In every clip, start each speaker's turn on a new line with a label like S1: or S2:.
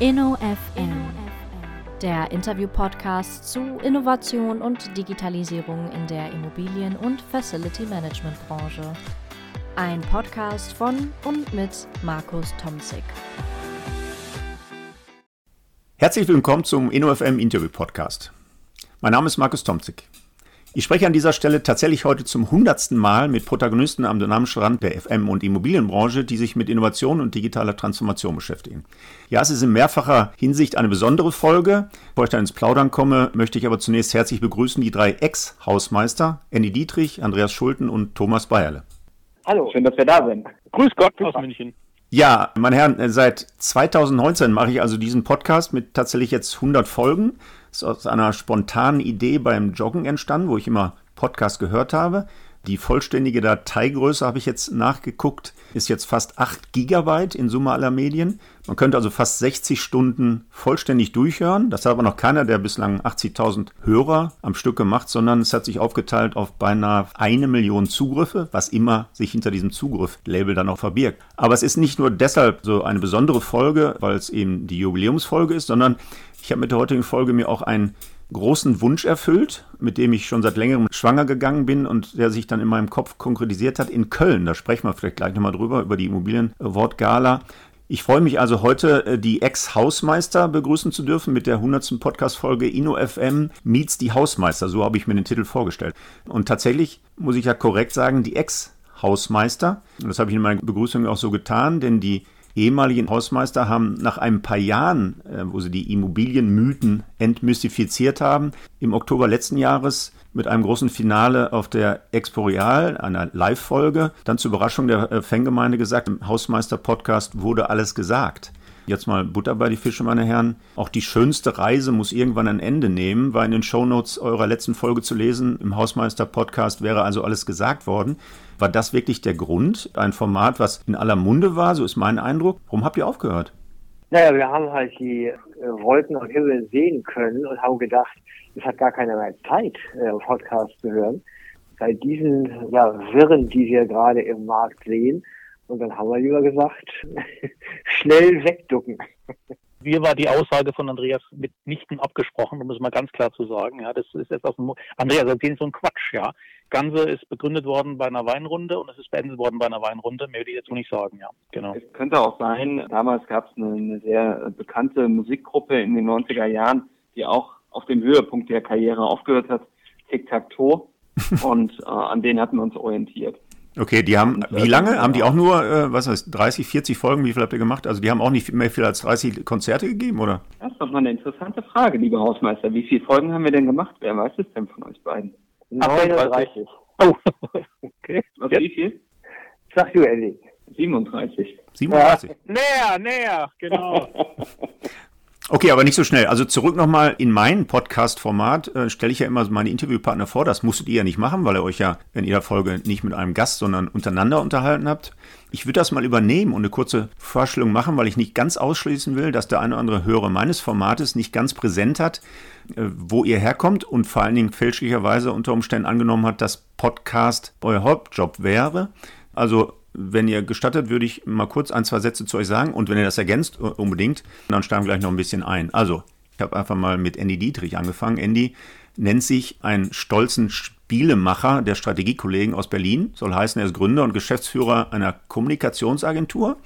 S1: InnoFM, der Interview-Podcast zu Innovation und Digitalisierung in der Immobilien- und Facility Management-Branche. Ein Podcast von und mit Markus Tomzig.
S2: Herzlich willkommen zum InnoFM Interview-Podcast. Mein Name ist Markus Tomzig. Ich spreche an dieser Stelle tatsächlich heute zum hundertsten Mal mit Protagonisten am dynamischen Rand der FM- und Immobilienbranche, die sich mit Innovation und digitaler Transformation beschäftigen. Ja, es ist in mehrfacher Hinsicht eine besondere Folge. Bevor ich dann ins Plaudern komme, möchte ich aber zunächst herzlich begrüßen die drei Ex-Hausmeister, Andy Dietrich, Andreas Schulten und Thomas Bayerle.
S3: Hallo, schön, dass wir da sind.
S4: Grüß Gott aus München.
S2: Ja, meine Herren, seit 2019 mache ich also diesen Podcast mit tatsächlich jetzt 100 Folgen. Ist aus einer spontanen Idee beim Joggen entstanden, wo ich immer Podcast gehört habe. Die vollständige Dateigröße habe ich jetzt nachgeguckt, ist jetzt fast 8 Gigabyte in Summe aller Medien. Man könnte also fast 60 Stunden vollständig durchhören. Das hat aber noch keiner der bislang 80.000 Hörer am Stück gemacht, sondern es hat sich aufgeteilt auf beinahe eine Million Zugriffe, was immer sich hinter diesem Zugriff-Label dann auch verbirgt. Aber es ist nicht nur deshalb so eine besondere Folge, weil es eben die Jubiläumsfolge ist, sondern ich habe mit der heutigen Folge mir auch einen großen Wunsch erfüllt, mit dem ich schon seit längerem schwanger gegangen bin und der sich dann in meinem Kopf konkretisiert hat in Köln. Da sprechen wir vielleicht gleich nochmal drüber, über die Immobilien-Award-Gala. Ich freue mich also heute, die Ex-Hausmeister begrüßen zu dürfen mit der 100. Podcast-Folge InnoFM meets die Hausmeister. So habe ich mir den Titel vorgestellt. Und tatsächlich muss ich ja korrekt sagen, die Ex-Hausmeister. Und das habe ich in meiner Begrüßung auch so getan, denn die ehemaligen Hausmeister haben nach ein paar Jahren, äh, wo sie die Immobilienmythen entmystifiziert haben, im Oktober letzten Jahres mit einem großen Finale auf der Expo Real, einer Live-Folge, dann zur Überraschung der äh, Fangemeinde gesagt, im Hausmeister-Podcast wurde alles gesagt. Jetzt mal Butter bei die Fische, meine Herren. Auch die schönste Reise muss irgendwann ein Ende nehmen, war in den Shownotes eurer letzten Folge zu lesen. Im Hausmeister-Podcast wäre also alles gesagt worden. War das wirklich der Grund? Ein Format, was in aller Munde war, so ist mein Eindruck. Warum habt ihr aufgehört?
S3: Naja, wir haben halt die äh, Wolken am Himmel sehen können und haben gedacht, es hat gar keiner mehr Zeit, äh, Podcast zu hören. Bei diesen ja, Wirren, die wir gerade im Markt sehen, und dann haben wir lieber gesagt, schnell wegducken.
S4: Mir war die Aussage von Andreas mitnichten abgesprochen, um es mal ganz klar zu sagen. Ja, das ist jetzt aus dem Andreas erzählt so ein Quatsch, ja. Ganze ist begründet worden bei einer Weinrunde und es ist beendet worden bei einer Weinrunde. Mehr will ich jetzt nicht sagen, ja. Genau.
S5: Es könnte auch sein, damals gab es eine, eine sehr bekannte Musikgruppe in den 90er Jahren, die auch auf dem Höhepunkt der Karriere aufgehört hat, Tic-Tac-Toe. und äh, an denen hatten wir uns orientiert.
S2: Okay, die haben, wie lange? Haben die auch nur, äh, was heißt, 30, 40 Folgen? Wie viel habt ihr gemacht? Also die haben auch nicht mehr viel als 30 Konzerte gegeben, oder?
S5: Das ist doch mal eine interessante Frage, lieber Hausmeister. Wie viele Folgen haben wir denn gemacht? Wer weiß es denn von euch beiden?
S3: 39.
S4: Oh, okay.
S5: Was, wie viel?
S3: Sag du, Ellie.
S5: 37.
S2: 37.
S4: Näher, näher, genau.
S2: Okay, aber nicht so schnell. Also zurück nochmal in mein Podcast-Format. Äh, Stelle ich ja immer meine Interviewpartner vor. Das musstet ihr ja nicht machen, weil ihr euch ja in jeder Folge nicht mit einem Gast, sondern untereinander unterhalten habt. Ich würde das mal übernehmen und eine kurze Vorstellung machen, weil ich nicht ganz ausschließen will, dass der eine oder andere Hörer meines Formates nicht ganz präsent hat, äh, wo ihr herkommt und vor allen Dingen fälschlicherweise unter Umständen angenommen hat, dass Podcast euer Hauptjob wäre. Also wenn ihr gestattet, würde ich mal kurz ein, zwei Sätze zu euch sagen und wenn ihr das ergänzt, unbedingt, dann steigen wir gleich noch ein bisschen ein. Also, ich habe einfach mal mit Andy Dietrich angefangen. Andy nennt sich einen stolzen Spielemacher der Strategiekollegen aus Berlin. Soll heißen, er ist Gründer und Geschäftsführer einer Kommunikationsagentur.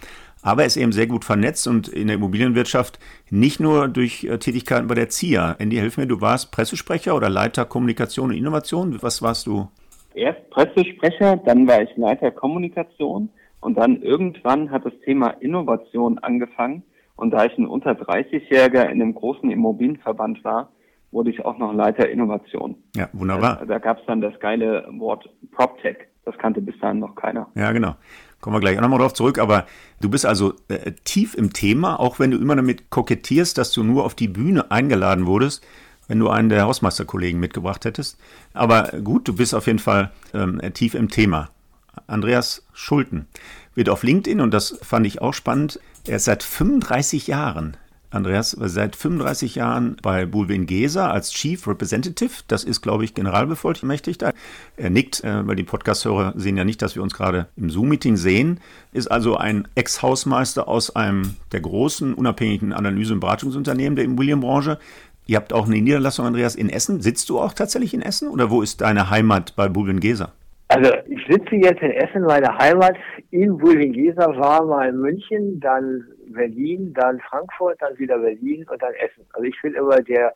S2: Aber er ist eben sehr gut vernetzt und in der Immobilienwirtschaft nicht nur durch äh, Tätigkeiten bei der ZIA. Andy, hilf mir, du warst Pressesprecher oder Leiter Kommunikation und Innovation. Was warst du?
S5: Erst Pressesprecher, dann war ich Leiter Kommunikation und dann irgendwann hat das Thema Innovation angefangen. Und da ich ein unter 30-Jähriger in einem großen Immobilienverband war, wurde ich auch noch Leiter Innovation.
S2: Ja, wunderbar.
S5: Da, da gab es dann das geile Wort PropTech. Das kannte bis dahin noch keiner.
S2: Ja, genau. Kommen wir gleich auch nochmal drauf zurück. Aber du bist also äh, tief im Thema, auch wenn du immer damit kokettierst, dass du nur auf die Bühne eingeladen wurdest, wenn du einen der Hausmeisterkollegen mitgebracht hättest. Aber gut, du bist auf jeden Fall ähm, tief im Thema. Andreas Schulten wird auf LinkedIn, und das fand ich auch spannend, er ist seit 35 Jahren Andreas, seit 35 Jahren bei Bulwin Gesa als Chief Representative. Das ist, glaube ich, Generalbevollmächtigter. Er nickt, äh, weil die Podcast-Hörer sehen ja nicht, dass wir uns gerade im Zoom-Meeting sehen. Ist also ein Ex-Hausmeister aus einem der großen unabhängigen Analyse- und Beratungsunternehmen der Immobilienbranche. Ihr habt auch eine Niederlassung, Andreas, in Essen. Sitzt du auch tatsächlich in Essen oder wo ist deine Heimat bei Bulwin Gesa?
S3: Also ich sitze jetzt in Essen, meine Heimat in Bulwingesa war mal München, dann Berlin, dann Frankfurt, dann wieder Berlin und dann Essen. Also ich bin immer der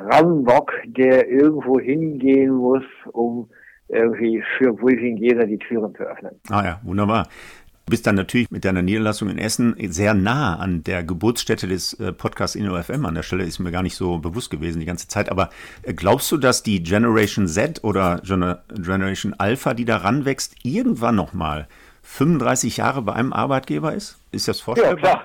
S3: Rambock, der irgendwo hingehen muss, um irgendwie für Bulwingesa die Türen zu öffnen.
S2: Ah ja, wunderbar. Du bist dann natürlich mit deiner Niederlassung in Essen sehr nah an der Geburtsstätte des äh, Podcasts InnoFM. An der Stelle ist mir gar nicht so bewusst gewesen die ganze Zeit. Aber äh, glaubst du, dass die Generation Z oder Generation Alpha, die da ranwächst, irgendwann nochmal 35 Jahre bei einem Arbeitgeber ist? Ist das vorstellbar?
S3: Ja, klar.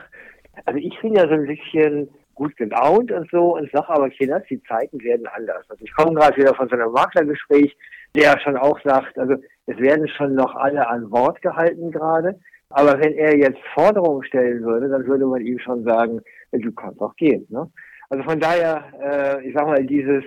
S3: Also ich bin ja so ein bisschen gut gelaunt und so und sage aber, Kinders, die Zeiten werden anders. Also ich komme gerade wieder von so einem Maklergespräch, der schon auch sagt, also es werden schon noch alle an Wort gehalten gerade. Aber wenn er jetzt Forderungen stellen würde, dann würde man ihm schon sagen, du kannst auch gehen. Ne? Also von daher, äh, ich sag mal, dieses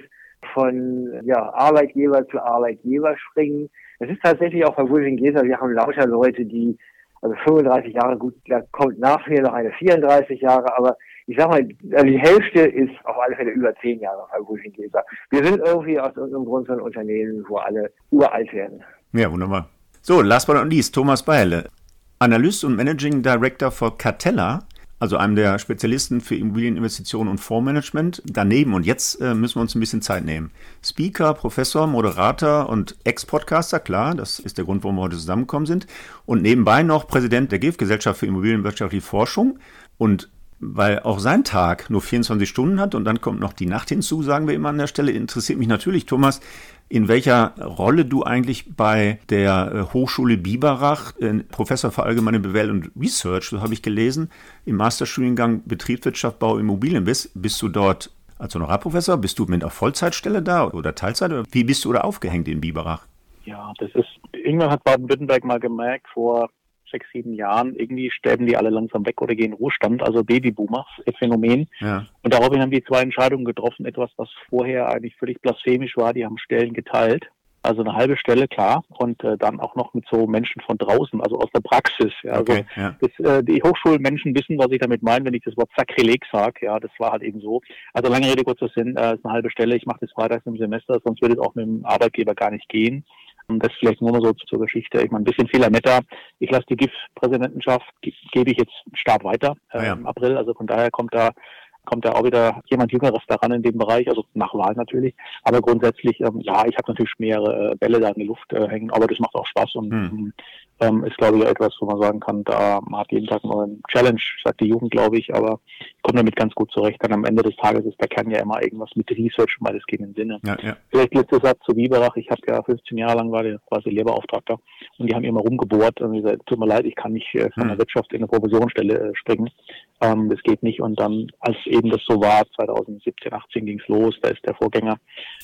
S3: von ja, Arbeitgeber zu Arbeitgeber springen, es ist tatsächlich auch bei William Geser, wir haben lauter Leute, die, also 35 Jahre, gut, da kommt nach mir noch eine 34 Jahre, aber ich sag mal, also die Hälfte ist auf alle Fälle über 10 Jahre bei William Geser. Wir sind irgendwie aus irgendeinem Grund so ein Unternehmen, wo alle uralt werden.
S2: Ja, wunderbar. So, last but not least, Thomas Beile. Analyst und Managing Director für Cartella, also einem der Spezialisten für Immobilieninvestitionen und Fondsmanagement. Daneben, und jetzt äh, müssen wir uns ein bisschen Zeit nehmen. Speaker, Professor, Moderator und Ex-Podcaster, klar, das ist der Grund, warum wir heute zusammengekommen sind. Und nebenbei noch Präsident der GIF, Gesellschaft für Immobilienwirtschaftliche Forschung. Und weil auch sein Tag nur 24 Stunden hat und dann kommt noch die Nacht hinzu, sagen wir immer an der Stelle, interessiert mich natürlich, Thomas, in welcher Rolle du eigentlich bei der äh, Hochschule Biberach, äh, Professor für allgemeine Bewertung und Research, so habe ich gelesen, im Masterstudiengang Betriebswirtschaft, Bau, Immobilien bist. Bist du dort als Honorarprofessor? Bist du mit einer Vollzeitstelle da oder Teilzeit? Oder wie bist du da aufgehängt in Biberach?
S4: Ja, das ist, irgendwann hat Baden-Württemberg mal gemerkt, vor sechs, sieben Jahren, irgendwie sterben die alle langsam weg oder gehen in Ruhestand, also Babyboomers, Phänomen. Ja. Und daraufhin haben die zwei Entscheidungen getroffen, etwas, was vorher eigentlich völlig blasphemisch war, die haben Stellen geteilt. Also eine halbe Stelle, klar, und äh, dann auch noch mit so Menschen von draußen, also aus der Praxis. Ja. Also okay, ja. Das, äh, die Hochschulmenschen wissen, was ich damit meine, wenn ich das Wort Sakrileg sage. Ja, das war halt eben so. Also lange Rede, kurzer Sinn, äh, ist eine halbe Stelle. Ich mache das freitags im Semester, sonst würde es auch mit dem Arbeitgeber gar nicht gehen. Und das vielleicht nur mal so zur Geschichte. Ich meine, ein bisschen Fehler netter. Ich lasse die GIF-Präsidentenschaft, gebe ich jetzt Start weiter äh, ja. im April. Also von daher kommt da kommt da auch wieder jemand Jüngeres daran in dem Bereich, also nach Wahl natürlich. Aber grundsätzlich, ähm, ja, ich habe natürlich mehrere äh, Bälle da in die Luft äh, hängen, aber das macht auch Spaß und hm. Ähm, ist, glaube ich, etwas, wo man sagen kann, da man hat jeden Tag mal einen Challenge, sagt die Jugend, glaube ich, aber ich komme damit ganz gut zurecht. Dann am Ende des Tages ist der Kern ja immer irgendwas mit Research mal das gegen den Sinne. Ja, ja. Vielleicht letzter Satz zu Biberach. Ich habe ja 15 Jahre lang war der quasi Lehrbeauftragter und die haben immer rumgebohrt und gesagt, tut mir leid, ich kann nicht äh, von der hm. Wirtschaft in eine Provisionsstelle äh, springen. Ähm, das geht nicht. Und dann, als eben das so war, 2017, 18 ging es los, da ist der Vorgänger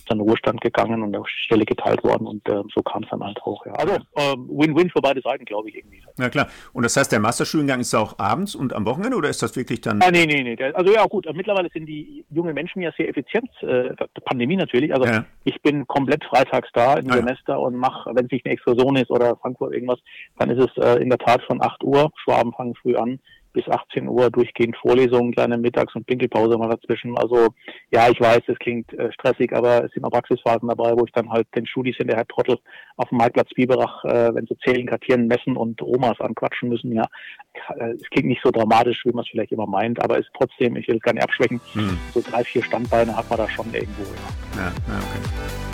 S4: dann in Ruhestand gegangen und der Stelle geteilt worden und äh, so kam es dann halt auch. Ja. Also ähm, Win-Win äh, für beide Seiten, glaube ich irgendwie.
S2: Ja klar. Und das heißt, der Masterstudiengang ist auch abends und am Wochenende oder ist das wirklich dann?
S4: Ah, nee, nee, nee. Also ja gut, mittlerweile sind die jungen Menschen ja sehr effizient, äh, Pandemie natürlich. Also ja. ich bin komplett freitags da im ah, Semester ja. und mache, wenn es nicht eine Exkursion ist oder Frankfurt irgendwas, dann ist es äh, in der Tat von 8 Uhr, Schwaben fangen früh an, bis 18 Uhr durchgehend Vorlesungen, kleine Mittags- und Pinkelpause mal dazwischen. Also ja, ich weiß, es klingt äh, stressig, aber es sind auch Praxisphasen dabei, wo ich dann halt den Studis hinterher trottel auf dem Marktplatz Biberach, äh, wenn sie zählen, kartieren, messen und Omas anquatschen müssen. Ja, äh, es klingt nicht so dramatisch, wie man es vielleicht immer meint, aber es ist trotzdem, ich will es gar nicht abschwächen, hm. so drei, vier Standbeine hat man da schon irgendwo. Ja, ja, ja okay.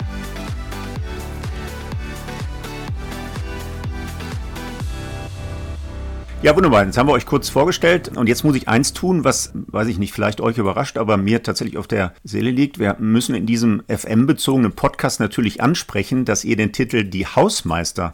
S2: Ja, wunderbar. Jetzt haben wir euch kurz vorgestellt und jetzt muss ich eins tun, was, weiß ich nicht, vielleicht euch überrascht, aber mir tatsächlich auf der Seele liegt. Wir müssen in diesem FM-bezogenen Podcast natürlich ansprechen, dass ihr den Titel Die Hausmeister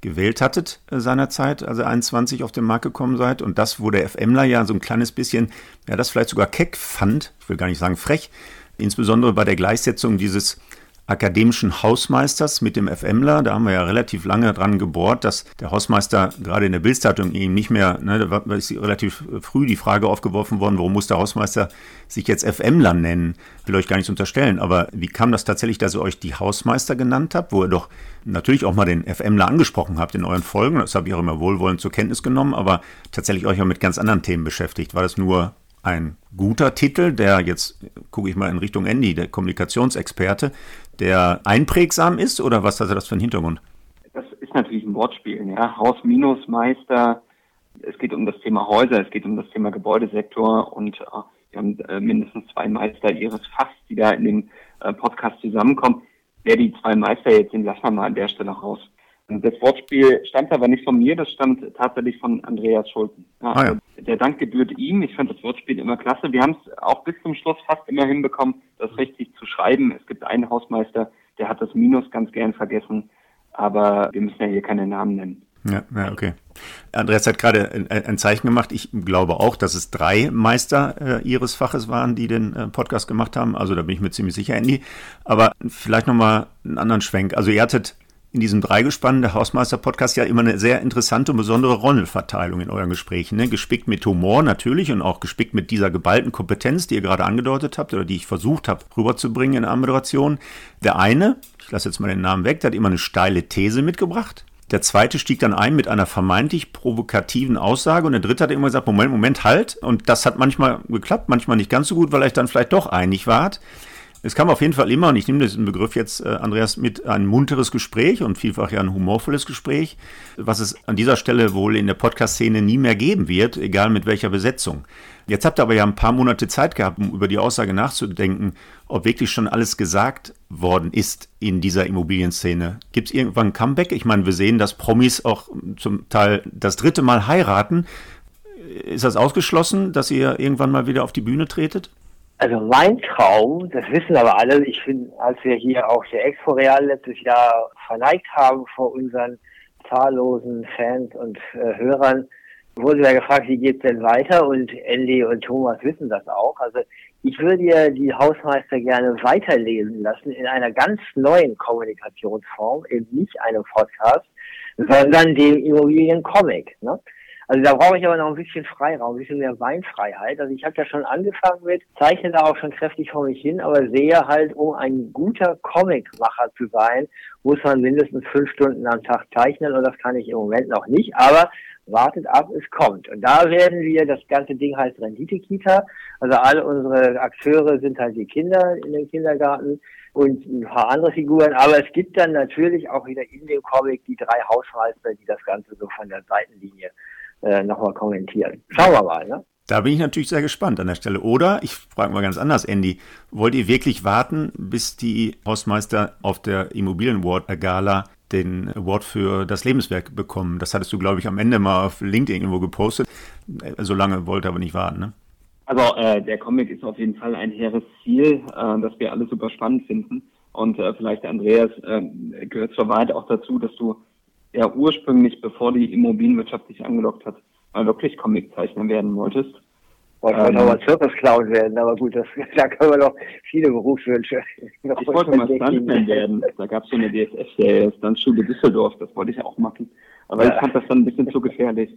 S2: gewählt hattet äh, seinerzeit, also 21 auf den Markt gekommen seid. Und das, wo der FMler ja so ein kleines bisschen, ja, das vielleicht sogar keck fand, ich will gar nicht sagen frech, insbesondere bei der Gleichsetzung dieses akademischen Hausmeisters mit dem FMler. Da haben wir ja relativ lange dran gebohrt, dass der Hausmeister gerade in der Bildzeitung ihm nicht mehr, ne, da ist relativ früh die Frage aufgeworfen worden, warum muss der Hausmeister sich jetzt FMler nennen? Will euch gar nichts unterstellen, aber wie kam das tatsächlich, dass ihr euch die Hausmeister genannt habt, wo ihr doch natürlich auch mal den FMler angesprochen habt in euren Folgen, das habe ich auch immer wohlwollend zur Kenntnis genommen, aber tatsächlich euch auch mit ganz anderen Themen beschäftigt. War das nur ein guter Titel, der jetzt gucke ich mal in Richtung Andy, der Kommunikationsexperte, der einprägsam ist oder was hat das für einen Hintergrund?
S5: Das ist natürlich ein Wortspiel, ja. Haus minus Meister. Es geht um das Thema Häuser, es geht um das Thema Gebäudesektor und äh, wir haben äh, mindestens zwei Meister ihres Fachs, die da in dem äh, Podcast zusammenkommen. Wer die zwei Meister jetzt sind, lassen wir mal an der Stelle raus. Das Wortspiel stammt aber nicht von mir, das stammt tatsächlich von Andreas Schulten. Ja, ah, ja. Der Dank gebührt ihm. Ich fand das Wortspiel immer klasse. Wir haben es auch bis zum Schluss fast immer hinbekommen, das richtig zu schreiben. Es gibt einen Hausmeister, der hat das Minus ganz gern vergessen, aber wir müssen ja hier keine Namen nennen.
S2: Ja, ja, okay. Andreas hat gerade ein, ein, Zeichen gemacht. Ich glaube auch, dass es drei Meister äh, ihres Faches waren, die den äh, Podcast gemacht haben. Also da bin ich mir ziemlich sicher, Andy. Aber vielleicht nochmal einen anderen Schwenk. Also ihr hattet in diesem Dreigespann der Hausmeister-Podcast ja immer eine sehr interessante und besondere Rollenverteilung in euren Gesprächen. Ne? Gespickt mit Humor natürlich und auch gespickt mit dieser geballten Kompetenz, die ihr gerade angedeutet habt oder die ich versucht habe rüberzubringen in der Moderation. Der eine, ich lasse jetzt mal den Namen weg, der hat immer eine steile These mitgebracht. Der zweite stieg dann ein mit einer vermeintlich provokativen Aussage und der dritte hat immer gesagt, Moment, Moment, halt. Und das hat manchmal geklappt, manchmal nicht ganz so gut, weil euch dann vielleicht doch einig wart. Es kam auf jeden Fall immer, und ich nehme diesen Begriff jetzt, äh, Andreas, mit ein munteres Gespräch und vielfach ja ein humorvolles Gespräch, was es an dieser Stelle wohl in der Podcast-Szene nie mehr geben wird, egal mit welcher Besetzung. Jetzt habt ihr aber ja ein paar Monate Zeit gehabt, um über die Aussage nachzudenken, ob wirklich schon alles gesagt worden ist in dieser Immobilienszene. Gibt es irgendwann ein Comeback? Ich meine, wir sehen, dass Promis auch zum Teil das dritte Mal heiraten. Ist das ausgeschlossen, dass ihr irgendwann mal wieder auf die Bühne tretet?
S3: Also mein Traum, das wissen aber alle, ich finde, als wir hier auch der Expo Real letztes Jahr verneigt haben vor unseren zahllosen Fans und äh, Hörern, wurde ja gefragt, wie geht's denn weiter? Und Andy und Thomas wissen das auch. Also ich würde ja die Hausmeister gerne weiterlesen lassen in einer ganz neuen Kommunikationsform, eben nicht einem Podcast, sondern dem Immobiliencomic. Ne? Also da brauche ich aber noch ein bisschen Freiraum, ein bisschen mehr Beinfreiheit. Also ich habe ja schon angefangen mit, zeichne da auch schon kräftig vor mich hin, aber sehe halt, um ein guter Comicmacher zu sein, muss man mindestens fünf Stunden am Tag zeichnen und das kann ich im Moment noch nicht. Aber wartet ab, es kommt. Und da werden wir, das ganze Ding heißt Rendite-Kita. Also alle unsere Akteure sind halt die Kinder in dem Kindergarten und ein paar andere Figuren. Aber es gibt dann natürlich auch wieder in dem Comic die drei Hausmeister, die das Ganze so von der Seitenlinie äh, nochmal kommentieren. Schauen wir mal, ne?
S2: Da bin ich natürlich sehr gespannt an der Stelle. Oder, ich frage mal ganz anders, Andy, wollt ihr wirklich warten, bis die Hausmeister auf der Immobilien Award Gala den Award für das Lebenswerk bekommen? Das hattest du, glaube ich, am Ende mal auf LinkedIn irgendwo gepostet. Äh, so lange wollte aber nicht warten, ne?
S5: Also äh, der Comic ist auf jeden Fall ein hehres Ziel, äh, das wir alle super spannend finden. Und äh, vielleicht, Andreas, äh, gehört zur Wahrheit auch dazu, dass du ja ursprünglich, bevor die Immobilienwirtschaft sich angelockt hat, mal wirklich Comiczeichner werden wolltest.
S3: Wollte ähm, aber Zirkusclown werden, aber gut, das, da können wir noch viele Berufswünsche.
S5: ich wollte mal Stuntman werden. Da gab es so eine DSF-Serie, Stuntschule Düsseldorf, das wollte ich auch machen. Aber ja. ich fand das dann ein bisschen zu gefährlich.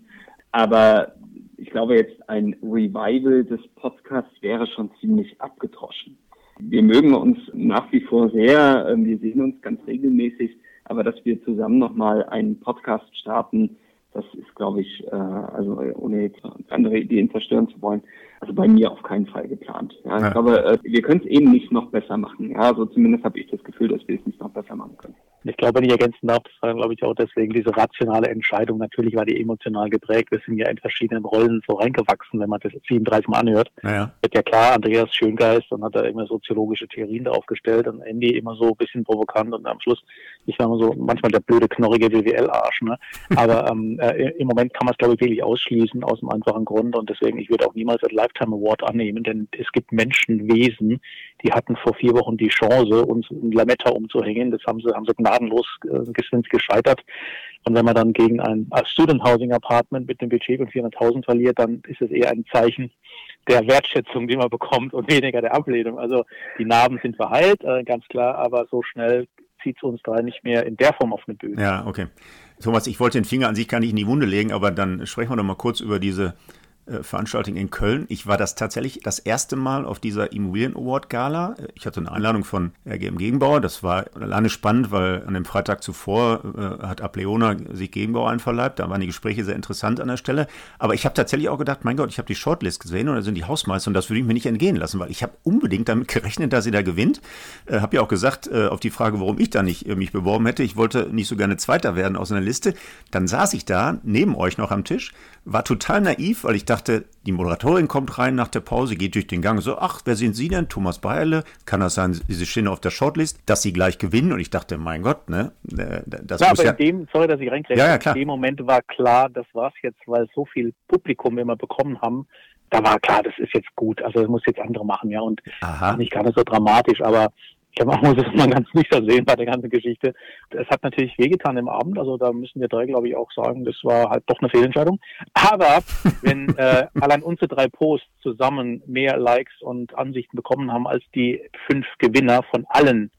S5: Aber ich glaube jetzt ein Revival des Podcasts wäre schon ziemlich abgedroschen. Wir mögen uns nach wie vor sehr, ähm, wir sehen uns ganz regelmäßig, aber dass wir zusammen nochmal einen Podcast starten, das ist, glaube ich, äh, also ohne jetzt andere Ideen zerstören zu wollen, also bei mir auf keinen Fall geplant. Ja, ich ja. glaube, äh, wir können es eben nicht noch besser machen. Ja, also zumindest habe ich das Gefühl, dass wir es nicht noch besser machen können.
S4: Ich glaube, wenn ich ergänzen darf, das war, glaube ich, auch deswegen diese rationale Entscheidung. Natürlich war die emotional geprägt. Wir sind ja in verschiedenen Rollen so reingewachsen, wenn man das 37 Mal anhört. Ja. Wird ja klar, Andreas Schöngeist und hat da immer soziologische Theorien da aufgestellt und Andy immer so ein bisschen provokant und am Schluss, ich war immer so manchmal der blöde, knorrige WWL-Arsch. Ne? Aber ähm, äh, im Moment kann man es, glaube ich, wirklich ausschließen aus einem einfachen Grund und deswegen, ich würde auch niemals ein Lifetime Award annehmen, denn es gibt Menschenwesen, die hatten vor vier Wochen die Chance, uns ein Lametta umzuhängen. Das haben sie, haben sie gnadenlos äh, gescheitert. Und wenn man dann gegen ein Student Housing Apartment mit einem Budget von 400.000 verliert, dann ist es eher ein Zeichen der Wertschätzung, die man bekommt und weniger der Ablehnung. Also die Narben sind verheilt, äh, ganz klar, aber so schnell zieht es uns da nicht mehr in der Form auf eine Bühne.
S2: Ja, okay. Thomas, ich wollte den Finger an sich gar nicht in die Wunde legen, aber dann sprechen wir doch mal kurz über diese Veranstaltung in Köln. Ich war das tatsächlich das erste Mal auf dieser Immobilien Award Gala. Ich hatte eine Einladung von RGM Gegenbauer. Das war alleine spannend, weil an dem Freitag zuvor äh, hat Ableona sich Gegenbauer einverleibt. Da waren die Gespräche sehr interessant an der Stelle. Aber ich habe tatsächlich auch gedacht, mein Gott, ich habe die Shortlist gesehen und da sind die Hausmeister und das würde ich mir nicht entgehen lassen, weil ich habe unbedingt damit gerechnet, dass sie da gewinnt. Äh, habe ja auch gesagt, äh, auf die Frage, warum ich da nicht äh, mich beworben hätte, ich wollte nicht so gerne Zweiter werden aus einer Liste. Dann saß ich da neben euch noch am Tisch, war total naiv, weil ich dachte, die Moderatorin kommt rein nach der Pause, geht durch den Gang so, ach, wer sind Sie denn? Thomas Beierle. Kann das sein, Sie stehen auf der Shortlist, dass Sie gleich gewinnen? Und ich dachte, mein Gott, ne?
S4: Äh, das ja, muss aber ja in dem, sorry, dass ich reinkriege, ja, ja, klar. in dem Moment war klar, das war's jetzt, weil so viel Publikum wir immer bekommen haben, da war klar, das ist jetzt gut. Also das muss jetzt andere machen, ja. Und Aha. nicht gerade so dramatisch, aber ich habe muss es mal ganz nüchtern sehen bei der ganzen Geschichte. Es hat natürlich wehgetan im Abend, also da müssen wir drei, glaube ich, auch sagen, das war halt doch eine Fehlentscheidung. Aber wenn äh, allein unsere drei Posts zusammen mehr Likes und Ansichten bekommen haben als die fünf Gewinner von allen,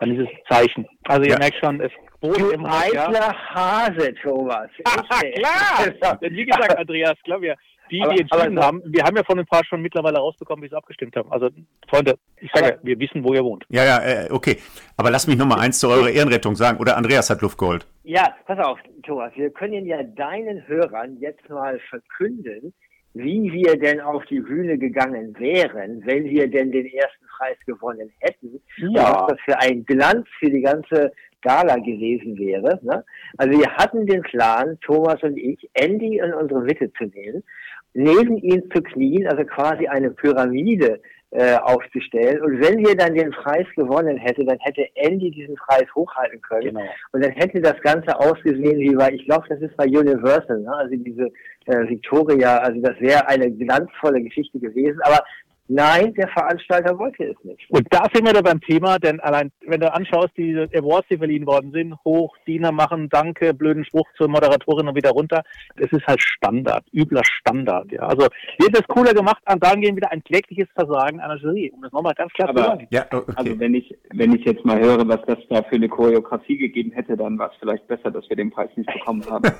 S4: dann ist es Zeichen. Also ihr ja. merkt schon, es
S3: Du im eitler ja. Hase, Thomas.
S4: Klar! Denn wie gesagt, Andreas, glaube ich, die, aber, die entschieden haben, wir haben ja von ein paar schon mittlerweile rausbekommen, wie sie abgestimmt haben. Also, Freunde, ich sage, ja, wir wissen, wo ihr wohnt.
S2: Ja, ja, äh, okay. Aber lass mich noch mal eins zu eurer Ehrenrettung sagen. Oder Andreas hat Luft geholt.
S3: Ja, pass auf, Thomas. Wir können ja deinen Hörern jetzt mal verkünden, wie wir denn auf die Bühne gegangen wären, wenn wir denn den ersten Preis gewonnen hätten. Ja. Was das für ein Glanz für die ganze Gala gewesen wäre. Ne? Also wir hatten den Plan, Thomas und ich, Andy in unsere Mitte zu nehmen, neben ihm zu knien, also quasi eine Pyramide äh, aufzustellen. Und wenn wir dann den Preis gewonnen hätten, dann hätte Andy diesen Preis hochhalten können. Genau. Und dann hätte das Ganze ausgesehen wie bei, ich glaube, das ist bei Universal, ne? also diese äh, Victoria, also das wäre eine glanzvolle Geschichte gewesen. Aber Nein, der Veranstalter wollte es nicht.
S4: Und da sind wir da beim Thema, denn allein, wenn du anschaust, die Awards, die verliehen worden sind, hoch, Diener machen, danke, blöden Spruch zur Moderatorin und wieder runter, das ist halt Standard, übler Standard, ja. Also, wird das cooler gemacht, an gehen wieder ein klägliches Versagen einer Jury, um das nochmal ganz klar
S5: Aber,
S4: zu sagen.
S5: Ja, okay. Also, wenn ich, wenn ich jetzt mal höre, was das da für eine Choreografie gegeben hätte, dann war es vielleicht besser, dass wir den Preis nicht bekommen haben.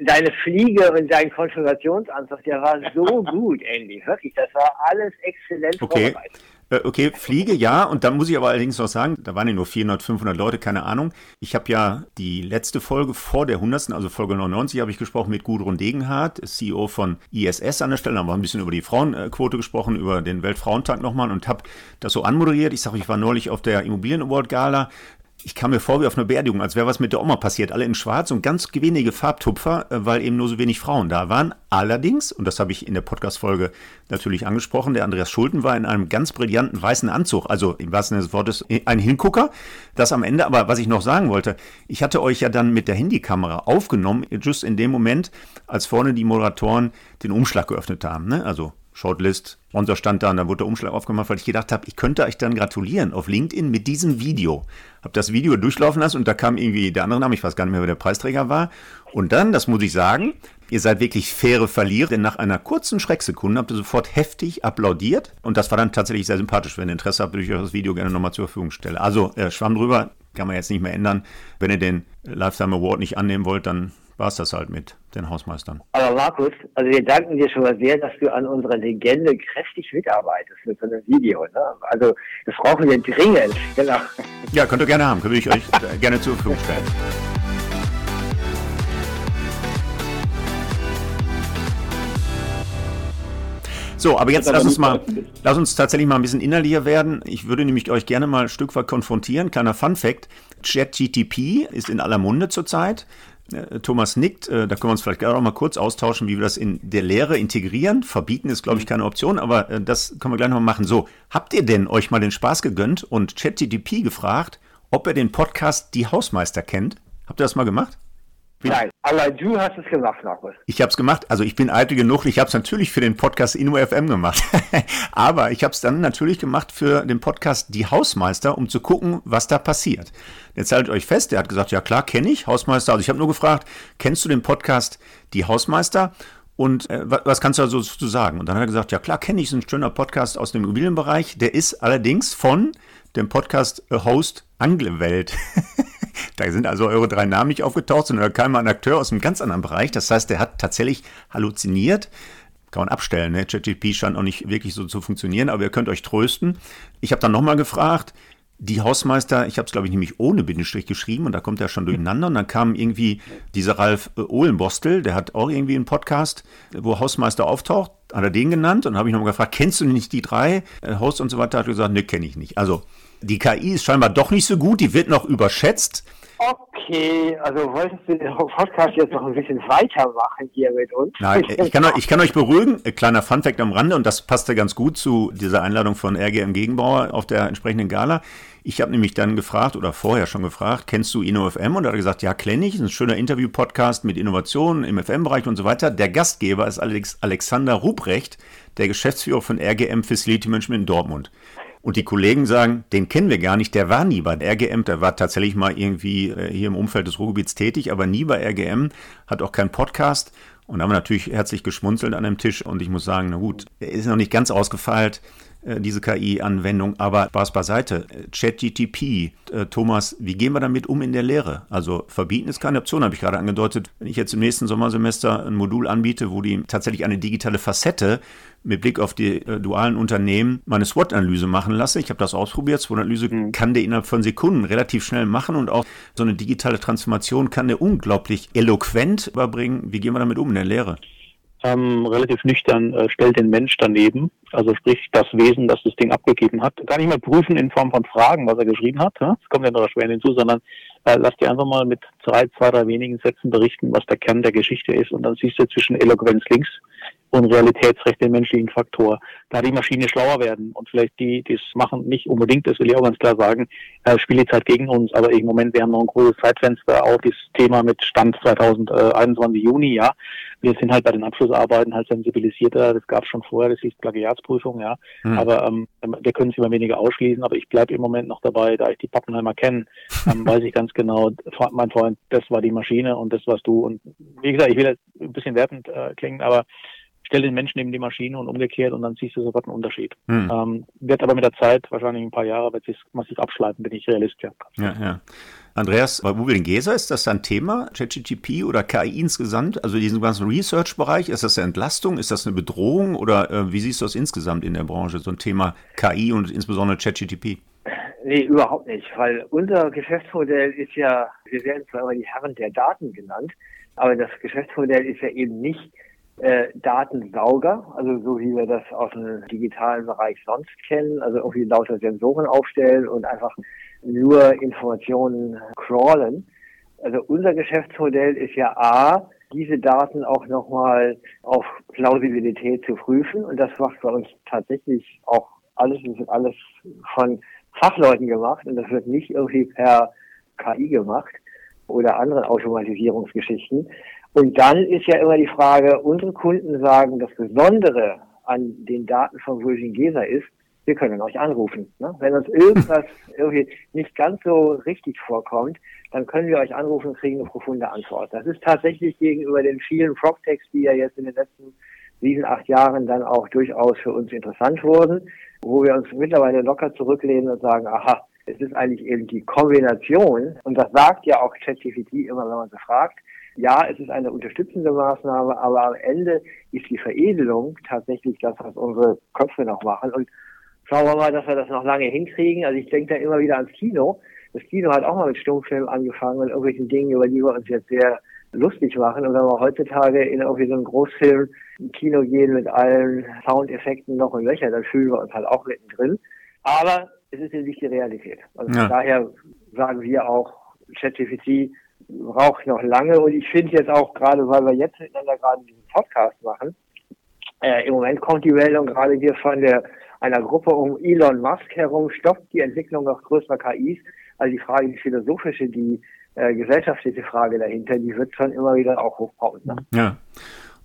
S3: Deine Fliege und dein Konfigurationsanzug, der war so gut, Andy wirklich, das war alles exzellent
S2: okay. vorbereitet. Äh, okay, Fliege, ja. Und dann muss ich aber allerdings noch sagen, da waren ja nur 400, 500 Leute, keine Ahnung. Ich habe ja die letzte Folge vor der 100., also Folge 99, habe ich gesprochen mit Gudrun Degenhardt, CEO von ISS an der Stelle. Da haben wir ein bisschen über die Frauenquote gesprochen, über den Weltfrauentag nochmal und habe das so anmoderiert. Ich sage, ich war neulich auf der Immobilien Award Gala ich kam mir vor wie auf einer Beerdigung, als wäre was mit der Oma passiert. Alle in schwarz und ganz wenige Farbtupfer, äh, weil eben nur so wenig Frauen da waren. Allerdings, und das habe ich in der Podcast-Folge natürlich angesprochen, der Andreas Schulten war in einem ganz brillanten weißen Anzug. Also im wahrsten Sinne des Wortes ein Hingucker. Das am Ende, aber was ich noch sagen wollte, ich hatte euch ja dann mit der Handykamera aufgenommen, just in dem Moment, als vorne die Moderatoren den Umschlag geöffnet haben. Ne? Also Shortlist, Sponsor stand da und dann wurde der Umschlag aufgemacht, weil ich gedacht habe, ich könnte euch dann gratulieren auf LinkedIn mit diesem Video. Hab das Video durchlaufen lassen und da kam irgendwie der andere Name, ich weiß gar nicht mehr, wer der Preisträger war. Und dann, das muss ich sagen, ihr seid wirklich faire Verlierer, denn nach einer kurzen Schrecksekunde habt ihr sofort heftig applaudiert und das war dann tatsächlich sehr sympathisch. Wenn ihr Interesse habt, würde ich euch das Video gerne nochmal zur Verfügung stellen. Also, äh, Schwamm drüber, kann man jetzt nicht mehr ändern. Wenn ihr den Lifetime Award nicht annehmen wollt, dann war es das halt mit den Hausmeistern.
S3: Aber Markus, also wir danken dir schon mal sehr, dass du an unserer Legende kräftig mitarbeitest mit so einem Video. Ne? Also das brauchen wir dringend.
S2: Genau. Ja, könnt ihr gerne haben. Würde ich euch gerne zur Verfügung stellen. So, aber jetzt lass uns mal, lass uns tatsächlich mal ein bisschen innerlicher werden. Ich würde nämlich euch gerne mal ein Stück weit konfrontieren. Kleiner Fun Fact. ChatGTP ist in aller Munde zurzeit. Äh, Thomas nickt, äh, da können wir uns vielleicht gerade auch mal kurz austauschen, wie wir das in der Lehre integrieren. Verbieten ist, glaube ich, keine Option, aber äh, das können wir gleich noch mal machen. So, habt ihr denn euch mal den Spaß gegönnt und ChatGTP gefragt, ob er den Podcast Die Hausmeister kennt? Habt ihr das mal gemacht?
S3: Nein, aber du hast es gemacht, Markus.
S2: Ich habe es gemacht. Also ich bin eitel genug. Ich habe es natürlich für den Podcast InnoFM gemacht. aber ich habe es dann natürlich gemacht für den Podcast Die Hausmeister, um zu gucken, was da passiert. Jetzt haltet euch fest, er hat gesagt, ja klar, kenne ich, Hausmeister. Also ich habe nur gefragt, kennst du den Podcast Die Hausmeister? Und äh, was kannst du da so zu sagen? Und dann hat er gesagt, ja klar, kenne ich, ist ein schöner Podcast aus dem Immobilienbereich. Der ist allerdings von dem Podcast-Host Anglewelt. da sind also eure drei Namen nicht aufgetaucht, sondern da kam mal ein Akteur aus einem ganz anderen Bereich. Das heißt, der hat tatsächlich halluziniert. Kann man abstellen, ne? ChatGPT scheint auch nicht wirklich so zu funktionieren, aber ihr könnt euch trösten. Ich habe dann nochmal gefragt, die Hausmeister, ich habe es glaube ich nämlich ohne Bindestrich geschrieben und da kommt er schon durcheinander und dann kam irgendwie dieser Ralf äh, Ohlenbostel, der hat auch irgendwie einen Podcast, wo Hausmeister auftaucht, hat er den genannt und habe ich nochmal gefragt, kennst du nicht die drei äh, Hosts und so weiter, hat er gesagt, ne, kenne ich nicht. Also die KI ist scheinbar doch nicht so gut, die wird noch überschätzt.
S3: Okay, also wolltest du den Podcast jetzt noch ein bisschen weitermachen hier mit uns?
S2: Nein, ich kann, euch, ich kann euch beruhigen, ein kleiner Funfact am Rande und das passte ganz gut zu dieser Einladung von RGM Gegenbauer auf der entsprechenden Gala. Ich habe nämlich dann gefragt oder vorher schon gefragt, kennst du InnoFM? Und er hat gesagt, ja, kenne ich, ist ein schöner Interview-Podcast mit Innovationen im FM-Bereich und so weiter. Der Gastgeber ist Alex Alexander Ruprecht, der Geschäftsführer von RGM Facility Management in Dortmund. Und die Kollegen sagen, den kennen wir gar nicht, der war nie bei RGM, der war tatsächlich mal irgendwie äh, hier im Umfeld des Ruhrgebiets tätig, aber nie bei RGM, hat auch keinen Podcast. Und haben natürlich herzlich geschmunzelt an dem Tisch und ich muss sagen, na gut, er ist noch nicht ganz ausgefeilt. Äh, diese KI-Anwendung. Aber Spaß beiseite. ChatGTP, äh, Thomas, wie gehen wir damit um in der Lehre? Also verbieten ist keine Option, habe ich gerade angedeutet. Wenn ich jetzt im nächsten Sommersemester ein Modul anbiete, wo die tatsächlich eine digitale Facette mit Blick auf die äh, dualen Unternehmen meine SWOT-Analyse machen lasse. Ich habe das ausprobiert. SWOT-Analyse mhm. kann der innerhalb von Sekunden relativ schnell machen und auch so eine digitale Transformation kann der unglaublich eloquent überbringen. Wie gehen wir damit um in der Lehre?
S4: Ähm, relativ nüchtern, äh, stellt den Mensch daneben, also sprich das Wesen, das das Ding abgegeben hat. Gar nicht mal prüfen in Form von Fragen, was er geschrieben hat, ja? das kommt ja noch schwer hinzu, sondern äh, lass dir einfach mal mit zwei, zwei, drei wenigen Sätzen berichten, was der Kern der Geschichte ist und dann siehst du zwischen Eloquenz links und Realitätsrecht den menschlichen Faktor. Da die Maschine schlauer werden und vielleicht die, die es machen, nicht unbedingt, das will ich auch ganz klar sagen, äh, spielt die Zeit gegen uns, aber im Moment, wir haben noch ein großes Zeitfenster auf dieses Thema mit Stand 2021 Juni, ja. Wir sind halt bei den Abschlussarbeiten halt sensibilisierter, das gab es schon vorher, das ist Plagiatsprüfung, ja. Hm. Aber ähm, wir können es immer weniger ausschließen, aber ich bleibe im Moment noch dabei, da ich die Pappenheimer kenne, ähm, weiß ich ganz genau, mein Freund, das war die Maschine und das warst du. Und wie gesagt, ich will jetzt ein bisschen wertend äh, klingen, aber stell den Menschen neben die Maschine und umgekehrt und dann siehst du sofort einen Unterschied. Hm. Ähm, wird aber mit der Zeit, wahrscheinlich ein paar Jahre, wird sich massiv abschleifen, bin ich Realist. Ja,
S2: ja. ja. Andreas, bei Google Gesa ist das ein Thema, ChatGTP oder KI insgesamt? Also diesen ganzen Research-Bereich, ist das eine Entlastung, ist das eine Bedrohung oder äh, wie siehst du das insgesamt in der Branche, so ein Thema KI und insbesondere ChatGTP?
S3: Nee, überhaupt nicht, weil unser Geschäftsmodell ist ja, wir werden zwar immer die Herren der Daten genannt, aber das Geschäftsmodell ist ja eben nicht äh, Datensauger, also so wie wir das aus dem digitalen Bereich sonst kennen, also irgendwie lauter Sensoren aufstellen und einfach nur Informationen crawlen. Also unser Geschäftsmodell ist ja A, diese Daten auch nochmal auf Plausibilität zu prüfen und das macht bei uns tatsächlich auch alles, das wird alles von Fachleuten gemacht und das wird nicht irgendwie per KI gemacht oder anderen Automatisierungsgeschichten. Und dann ist ja immer die Frage, unsere Kunden sagen, das Besondere an den Daten von Virgin Gesa ist, wir können euch anrufen. Ne? Wenn uns irgendwas irgendwie nicht ganz so richtig vorkommt, dann können wir euch anrufen und kriegen eine profunde Antwort. Das ist tatsächlich gegenüber den vielen PropTechs, die ja jetzt in den letzten sieben, acht Jahren dann auch durchaus für uns interessant wurden, wo wir uns mittlerweile locker zurücklehnen und sagen, aha, es ist eigentlich eben die Kombination, und das sagt ja auch ChatGPT immer, wenn man so fragt, ja, es ist eine unterstützende Maßnahme, aber am Ende ist die Veredelung tatsächlich das, was unsere Köpfe noch machen. Und schauen wir mal, dass wir das noch lange hinkriegen. Also ich denke da immer wieder ans Kino. Das Kino hat auch mal mit Stummfilmen angefangen und irgendwelchen Dingen, über die wir uns jetzt sehr lustig machen. Und wenn wir heutzutage in irgendwie so einen Großfilm im Kino gehen mit allen Soundeffekten noch und Löcher, dann fühlen wir uns halt auch mittendrin. Aber es ist eben nicht die Realität. Also ja. daher sagen wir auch, ChatGPT braucht noch lange und ich finde jetzt auch gerade, weil wir jetzt miteinander gerade diesen Podcast machen, äh, im Moment kommt die Meldung gerade hier von der einer Gruppe um Elon Musk herum, stoppt die Entwicklung noch größerer KIs. Also die Frage, die philosophische, die äh, gesellschaftliche Frage dahinter, die wird schon immer wieder auch hochkommen. Ne?
S2: Ja.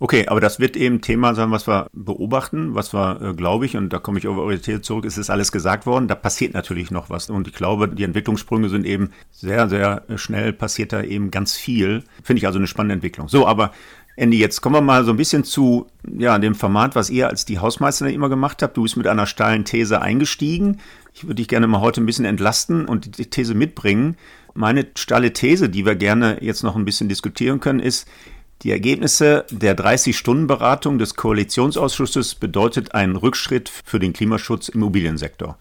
S2: Okay, aber das wird eben Thema sein, was wir beobachten, was wir, äh, glaube ich, und da komme ich auf eure These zurück, es ist alles gesagt worden, da passiert natürlich noch was. Und ich glaube, die Entwicklungssprünge sind eben sehr, sehr schnell, passiert da eben ganz viel. Finde ich also eine spannende Entwicklung. So, aber Andy, jetzt kommen wir mal so ein bisschen zu ja, dem Format, was ihr als die Hausmeisterin immer gemacht habt. Du bist mit einer steilen These eingestiegen. Ich würde dich gerne mal heute ein bisschen entlasten und die These mitbringen. Meine steile These, die wir gerne jetzt noch ein bisschen diskutieren können, ist, die Ergebnisse der 30-Stunden-Beratung des Koalitionsausschusses bedeutet einen Rückschritt für den Klimaschutz im Immobiliensektor.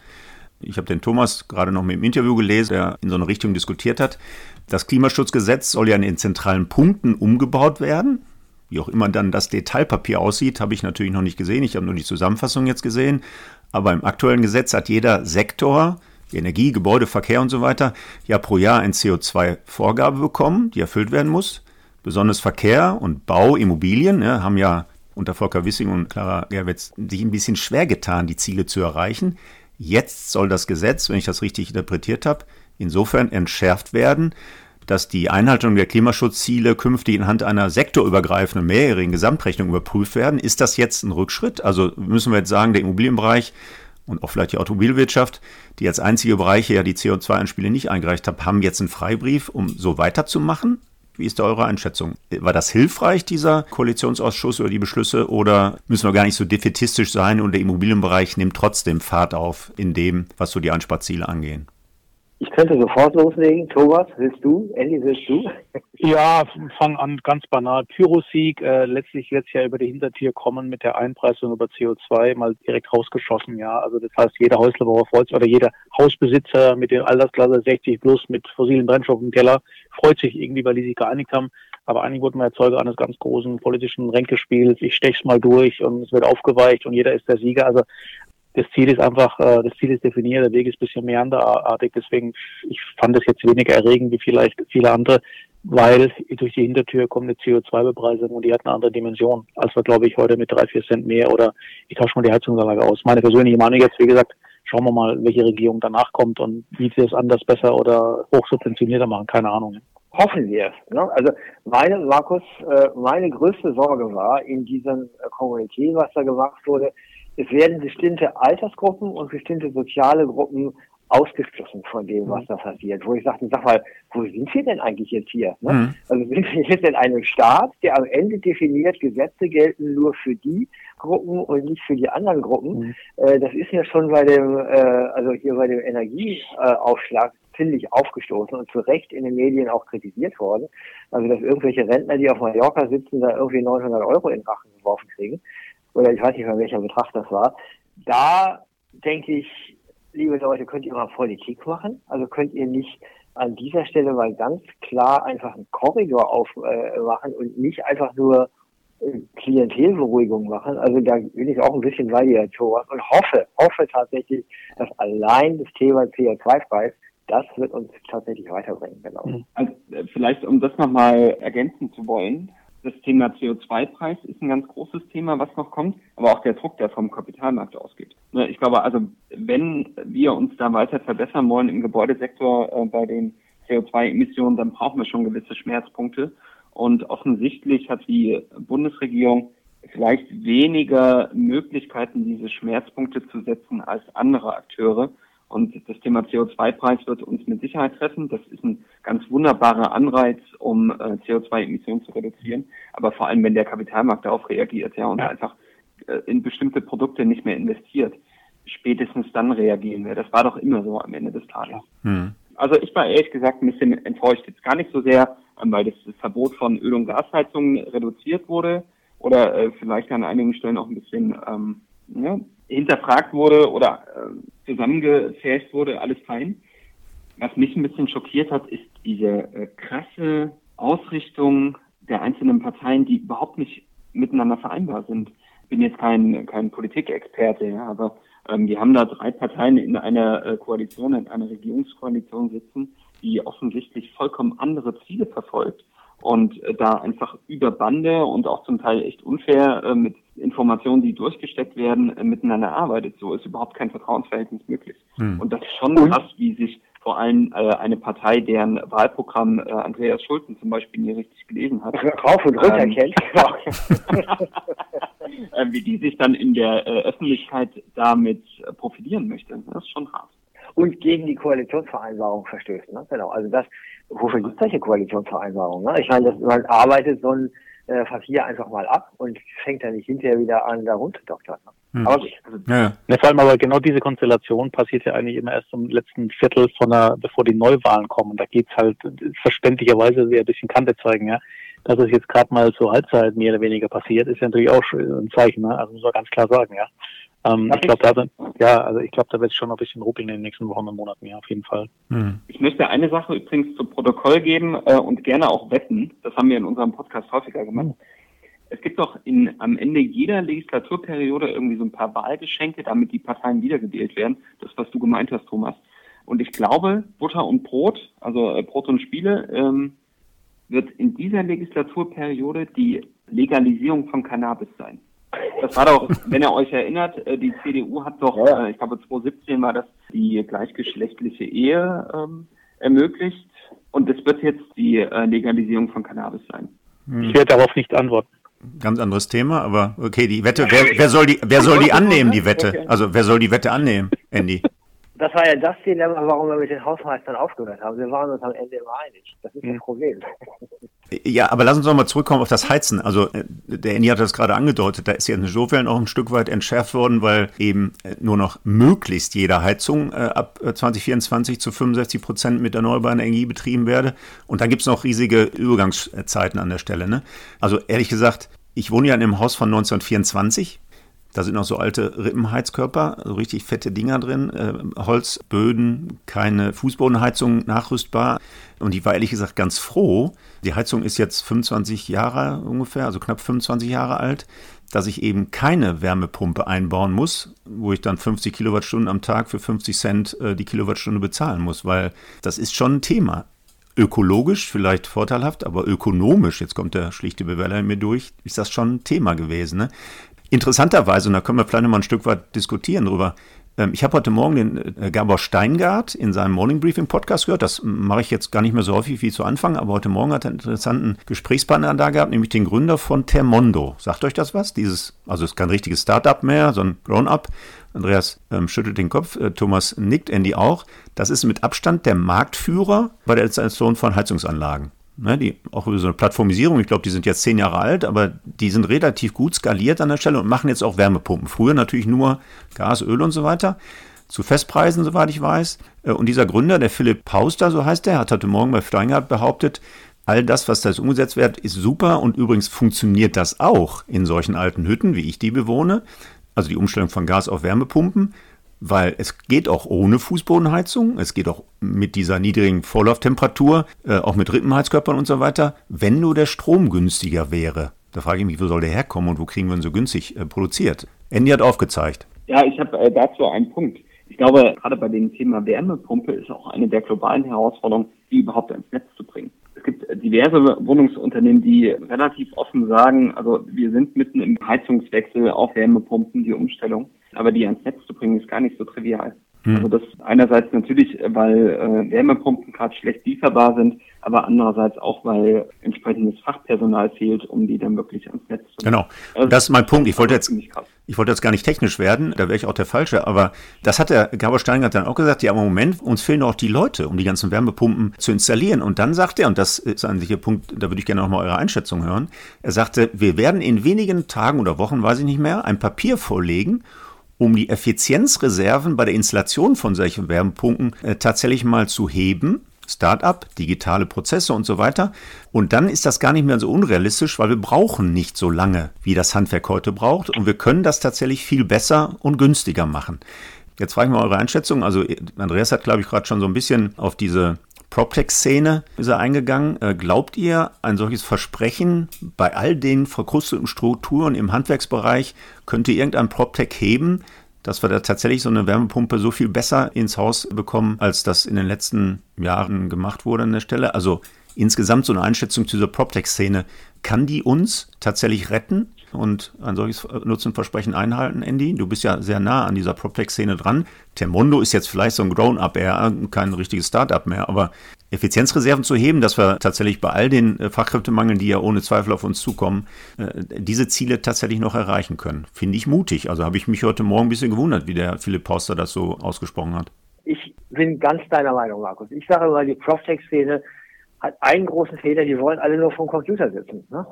S2: Ich habe den Thomas gerade noch mit dem Interview gelesen, der in so eine Richtung diskutiert hat. Das Klimaschutzgesetz soll ja in den zentralen Punkten umgebaut werden. Wie auch immer dann das Detailpapier aussieht, habe ich natürlich noch nicht gesehen. Ich habe nur die Zusammenfassung jetzt gesehen. Aber im aktuellen Gesetz hat jeder Sektor, Energie, Gebäude, Verkehr und so weiter, ja pro Jahr ein CO2-Vorgabe bekommen, die erfüllt werden muss. Besonders Verkehr und Bau, Immobilien ja, haben ja unter Volker Wissing und Clara Gerwitz sich ein bisschen schwer getan, die Ziele zu erreichen. Jetzt soll das Gesetz, wenn ich das richtig interpretiert habe, insofern entschärft werden, dass die Einhaltung der Klimaschutzziele künftig anhand einer sektorübergreifenden mehrjährigen Gesamtrechnung überprüft werden. Ist das jetzt ein Rückschritt? Also müssen wir jetzt sagen, der Immobilienbereich und auch vielleicht die Automobilwirtschaft, die als einzige Bereiche ja die CO2-Einspiele nicht eingereicht haben, haben jetzt einen Freibrief, um so weiterzumachen? Wie ist da eure Einschätzung? War das hilfreich, dieser Koalitionsausschuss oder die Beschlüsse, oder müssen wir gar nicht so defetistisch sein und der Immobilienbereich nimmt trotzdem Fahrt auf in dem, was so die Einsparziele angehen?
S3: Ich könnte sofort loslegen. Thomas, willst du? Andy, willst du?
S4: Ja, fang an ganz banal. Pyrosieg, äh, letztlich wird es ja über die Hintertür kommen mit der Einpreisung über CO2 mal direkt rausgeschossen. Ja, also das heißt, jeder Häuslebauer freut sich oder jeder Hausbesitzer mit der Altersklasse 60 plus mit fossilen Brennstoffen im Keller freut sich irgendwie, weil die sich geeinigt haben. Aber eigentlich wurden wir Erzeuger eines ganz großen politischen Ränkespiels. Ich stech's mal durch und es wird aufgeweicht und jeder ist der Sieger. Also das Ziel ist einfach, äh, das Ziel ist definiert, der Weg ist ein bisschen meanderartig, deswegen, ich fand es jetzt weniger erregend wie vielleicht viele andere, weil durch die Hintertür kommt eine CO2-Bepreisung und die hat eine andere Dimension, als wir, glaube ich, heute mit drei, vier Cent mehr oder ich tausche mal die Heizungsanlage aus. Meine persönliche Meinung jetzt, wie gesagt, schauen wir mal, welche Regierung danach kommt und wie sie es anders besser oder hochsubventionierter machen, keine Ahnung.
S3: Hoffen wir es. Ne? Also meine, Markus, äh, meine größte Sorge war in diesem Kommuniqué, was da gemacht wurde, es werden bestimmte Altersgruppen und bestimmte soziale Gruppen ausgeschlossen von dem, was mhm. da passiert. Wo ich sagte, sag mal, wo sind wir denn eigentlich jetzt hier? Ne? Mhm. Also sind wir jetzt in einem Staat, der am Ende definiert, Gesetze gelten nur für die Gruppen und nicht für die anderen Gruppen. Mhm. Äh, das ist ja schon bei dem, äh, also hier bei dem Energieaufschlag ziemlich aufgestoßen und zu Recht in den Medien auch kritisiert worden. Also dass irgendwelche Rentner, die auf Mallorca sitzen, da irgendwie 900 Euro in Rachen geworfen kriegen oder ich weiß nicht mehr, welcher Betrag das war. Da denke ich, liebe Leute, könnt ihr mal Politik machen? Also könnt ihr nicht an dieser Stelle mal ganz klar einfach einen Korridor aufmachen äh, und nicht einfach nur Klientelberuhigung machen. Also da bin ich auch ein bisschen bei dir, Thomas, und hoffe, hoffe tatsächlich, dass allein das Thema CO2-Preis das wird uns tatsächlich weiterbringen, genau.
S5: Also, äh, vielleicht, um das nochmal ergänzen zu wollen, das Thema CO2-Preis ist ein ganz großes Thema, was noch kommt, aber auch der Druck, der vom Kapitalmarkt ausgeht. Ne, ich glaube, also wenn wir uns da weiter verbessern wollen im Gebäudesektor äh, bei den CO2-Emissionen, dann brauchen wir schon gewisse Schmerzpunkte. Und offensichtlich hat die Bundesregierung vielleicht weniger Möglichkeiten, diese Schmerzpunkte zu setzen als andere Akteure. Und das Thema CO2-Preis wird uns mit Sicherheit treffen. Das ist ein ganz wunderbarer Anreiz, um äh, CO2-Emissionen zu reduzieren. Aber vor allem, wenn der Kapitalmarkt darauf reagiert, ja, und ja. einfach äh, in bestimmte Produkte nicht mehr investiert, spätestens dann reagieren wir. Das war doch immer so am Ende des Tages. Hm. Also ich war ehrlich gesagt ein bisschen enttäuscht. Jetzt gar nicht so sehr, ähm, weil das Verbot von Öl- und Gasheizungen reduziert wurde oder äh, vielleicht an einigen Stellen auch ein bisschen ähm, ja, hinterfragt wurde oder äh, zusammengefärbt wurde, alles fein. Was mich ein bisschen schockiert hat, ist diese äh, krasse Ausrichtung der einzelnen Parteien, die überhaupt nicht miteinander vereinbar sind. Ich bin jetzt kein, kein Politikexperte, ja, aber ähm, wir haben da drei Parteien in einer äh, Koalition, in einer Regierungskoalition sitzen, die offensichtlich vollkommen andere Ziele verfolgt und äh, da einfach über Bande und auch zum Teil echt unfair äh, mit Informationen, die durchgesteckt werden, äh, miteinander arbeitet. So ist überhaupt kein Vertrauensverhältnis möglich. Hm. Und das ist schon krass, wie sich vor allem äh, eine Partei, deren Wahlprogramm äh, Andreas Schulzen zum Beispiel nie richtig gelesen hat.
S3: Rauf und runter
S5: Ähm.
S3: kennt.
S5: äh, wie die sich dann in der äh, Öffentlichkeit damit äh, profilieren möchte. Das ist schon hart.
S3: und gegen die Koalitionsvereinbarung verstößt. Ne? Genau. Also das, wofür gibt es solche Koalitionsvereinbarungen? Ne? Ich meine, das, man arbeitet so ein äh, Papier einfach mal ab und fängt dann nicht hinterher wieder an, da runterdoktern. Ne?
S2: Hm.
S3: Aber gut.
S2: Ja, ja.
S4: Ne, vor allem aber genau diese Konstellation passiert ja eigentlich immer erst im letzten Viertel von der, bevor die Neuwahlen kommen. Da geht's halt verständlicherweise sehr ein bisschen Kante zeigen, ja. Dass es jetzt gerade mal zur Halbzeit mehr oder weniger passiert, ist ja natürlich auch ein Zeichen, ne? Also muss man ganz klar sagen, ja. Ähm, ich glaube, da, sind- ja, also ich glaube, da wird es schon noch ein bisschen ruckeln in den nächsten Wochen und Monaten, ja, auf jeden Fall.
S2: Hm.
S5: Ich möchte eine Sache übrigens zu Protokoll geben äh, und gerne auch wetten. Das haben wir in unserem Podcast häufiger gemacht. Es gibt doch in, am Ende jeder Legislaturperiode irgendwie so ein paar Wahlgeschenke, damit die Parteien wiedergewählt werden. Das, was du gemeint hast, Thomas. Und ich glaube, Butter und Brot, also äh, Brot und Spiele, ähm, wird in dieser Legislaturperiode die Legalisierung von Cannabis sein. Das war doch, wenn ihr euch erinnert, äh, die CDU hat doch,
S3: Ja.
S5: äh, ich glaube 2017 war das, die gleichgeschlechtliche Ehe ähm, ermöglicht. Und es wird jetzt die äh, Legalisierung von Cannabis sein.
S4: Ich werde darauf nicht antworten.
S2: Ganz anderes Thema, aber okay, die Wette, wer, wer soll die, wer soll die annehmen, die Wette? Also wer soll die Wette annehmen, Andy?
S3: Das war ja das Dilemma, warum wir mit den Hausmeistern aufgehört haben. Wir waren uns am Ende immer einig. Das ist das Problem.
S2: Ja, aber lass uns noch mal zurückkommen auf das Heizen. Also äh, der Andy hat das gerade angedeutet, da ist ja insofern auch ein Stück weit entschärft worden, weil eben äh, nur noch möglichst jede Heizung äh, ab äh, 2024 zu 65 Prozent mit erneuerbarer Energie betrieben werde. Und dann gibt's noch riesige Übergangszeiten an der Stelle. Ne? Also ehrlich gesagt, ich wohne ja in einem Haus von 1924. Da sind noch so alte Rippenheizkörper, so richtig fette Dinger drin, äh, Holzböden, keine Fußbodenheizung nachrüstbar. Und ich war ehrlich gesagt ganz froh. Die Heizung ist jetzt 25 Jahre ungefähr, also knapp 25 Jahre alt, dass ich eben keine Wärmepumpe einbauen muss, wo ich dann 50 Kilowattstunden am Tag für 50 Cent äh, die Kilowattstunde bezahlen muss, weil das ist schon ein Thema ökologisch vielleicht vorteilhaft, aber ökonomisch, jetzt kommt der schlichte Bewerber in mir durch, ist das schon ein Thema gewesen. Ne? Interessanterweise, und da können wir vielleicht noch mal ein Stück weit diskutieren drüber, ähm, ich habe heute Morgen den äh, Gabor Steingart in seinem Morning Briefing Podcast gehört. Das mache ich jetzt gar nicht mehr so häufig wie zu Anfang, aber heute Morgen hat er einen interessanten Gesprächspartner da gehabt, nämlich den Gründer von Termondo. Sagt euch das was? Dieses, also es ist kein richtiges Startup mehr, sondern Grown-up. Andreas ähm, schüttelt den Kopf, äh, Thomas nickt, Andy auch. Das ist mit Abstand der Marktführer bei der Installation von Heizungsanlagen. Ne, die, auch über so eine Plattformisierung, ich glaube, die sind jetzt zehn Jahre alt, aber die sind relativ gut skaliert an der Stelle und machen jetzt auch Wärmepumpen. Früher natürlich nur Gas, Öl und so weiter. Zu Festpreisen, soweit ich weiß. Äh, Und dieser Gründer, der Philipp Pauster, so heißt er, hat heute Morgen bei Steingart behauptet, all das, was da jetzt umgesetzt wird, ist super und übrigens funktioniert das auch in solchen alten Hütten, wie ich die bewohne. Also die Umstellung von Gas auf Wärmepumpen weil es geht auch ohne Fußbodenheizung, es geht auch mit dieser niedrigen Vorlauftemperatur, äh, auch mit Rippenheizkörpern und so weiter, wenn nur der Strom günstiger wäre. Da frage ich mich, wo soll der herkommen und wo kriegen wir ihn so günstig äh, produziert? Andy hat aufgezeigt.
S5: Ja, ich habe äh, dazu einen Punkt. Ich glaube, gerade bei dem Thema Wärmepumpe ist auch eine der globalen Herausforderungen, die überhaupt ans Netz zu bringen. Es gibt äh, diverse Wohnungsunternehmen, die relativ offen sagen, also wir sind mitten im Heizungswechsel auf Wärmepumpen, die Umstellung, aber die ans Netz zu bringen, ist gar nicht so trivial. Also das einerseits natürlich, weil äh, Wärmepumpen gerade schlecht lieferbar sind, aber andererseits auch, weil entsprechendes Fachpersonal fehlt, um die dann wirklich ans Netz zu bringen.
S2: Genau.
S5: Also
S2: Das ist mein Punkt. Ich wollte jetzt, ich wollte jetzt gar nicht technisch werden, da wäre ich auch der Falsche, aber das hat der Gabor Steingart dann auch gesagt, ja, aber im Moment, uns fehlen auch die Leute, um die ganzen Wärmepumpen zu installieren. Und dann sagt er, und das ist ein sicher Punkt, da würde ich gerne nochmal eure Einschätzung hören, er sagte, wir werden in wenigen Tagen oder Wochen, weiß ich nicht mehr, ein Papier vorlegen, um die Effizienzreserven bei der Installation von solchen Wärmepumpen äh, tatsächlich mal zu heben. Start-up, digitale Prozesse und so weiter. Und dann ist das gar nicht mehr so unrealistisch, weil wir brauchen nicht so lange, wie das Handwerk heute braucht. Und wir können das tatsächlich viel besser und günstiger machen. Jetzt frage ich mal eure Einschätzung. Also Andreas hat, glaube ich, gerade schon so ein bisschen auf diese PropTech-Szene ist er eingegangen. Äh, Glaubt ihr, ein solches Versprechen bei all den verkrusteten Strukturen im Handwerksbereich könnte irgendein PropTech heben, dass wir da tatsächlich so eine Wärmepumpe so viel besser ins Haus bekommen, als das in den letzten Jahren gemacht wurde an der Stelle? Also insgesamt so eine Einschätzung zu dieser PropTech-Szene. Kann die uns tatsächlich retten? Und ein solches Nutzenversprechen einhalten, Andy? Du bist ja sehr nah an dieser PropTech-Szene dran. Termondo ist jetzt vielleicht so ein Grown-up eher, kein richtiges Start-up mehr, aber Effizienzreserven zu heben, dass wir tatsächlich bei all den äh, Fachkräftemangeln, die ja ohne Zweifel auf uns zukommen, äh, diese Ziele tatsächlich noch erreichen können. Finde ich mutig. Also habe ich mich heute Morgen ein bisschen gewundert, wie der Philipp Pauster das so ausgesprochen hat.
S3: Ich bin ganz deiner Meinung, Markus. Ich sage immer, die PropTech-Szene hat einen großen Fehler, die wollen alle nur vom Computer sitzen. Ne?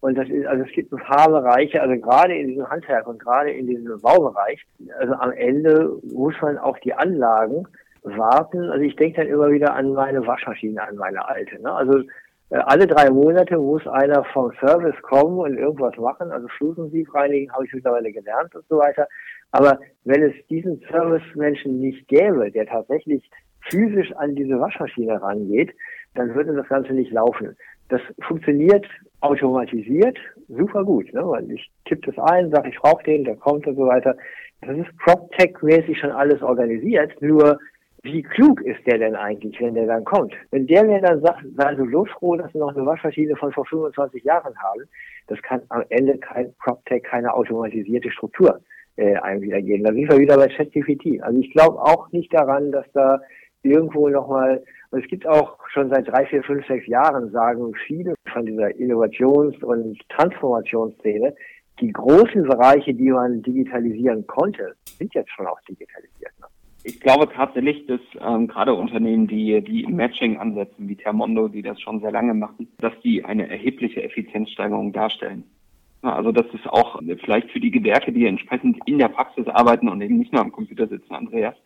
S3: Und das ist, also es gibt ein paar Bereiche, also gerade in diesem Handwerk und gerade in diesem Baubereich, also am Ende muss man auch die Anlagen warten. Also ich denke dann immer wieder an meine Waschmaschine, an meine alte. Ne? Also äh, alle drei Monate muss einer vom Service kommen und irgendwas machen. Also Flusensieb reinigen habe ich mittlerweile gelernt und so weiter. Aber wenn es diesen Service-Menschen nicht gäbe, der tatsächlich physisch an diese Waschmaschine rangeht, dann würde das Ganze nicht laufen. Das funktioniert automatisiert super gut, ne? weil ich tippe das ein, sage ich brauche den, der kommt und so weiter. Das ist PropTech-mäßig schon alles organisiert, nur wie klug ist der denn eigentlich, wenn der dann kommt? Wenn der mir dann sagt, sei so losfroh, dass wir noch eine Waschmaschine von vor 25 Jahren haben, das kann am Ende kein PropTech, keine automatisierte Struktur äh, einem wiedergeben. Da sind wir wieder bei ChatGPT. Also ich glaube auch nicht daran, dass da irgendwo nochmal, und es gibt auch schon seit drei, vier, fünf, sechs Jahren, sagen viele von dieser Innovations- und Transformationsszene, die großen Bereiche, die man digitalisieren konnte, sind jetzt schon auch digitalisiert. Ne?
S5: Ich glaube tatsächlich, dass ähm, gerade Unternehmen, die, die Matching ansetzen, wie Termondo, die das schon sehr lange machen, dass die eine erhebliche Effizienzsteigerung darstellen. Also das ist auch vielleicht für die Gewerke, die entsprechend in der Praxis arbeiten und eben nicht nur am Computer sitzen, Andreas,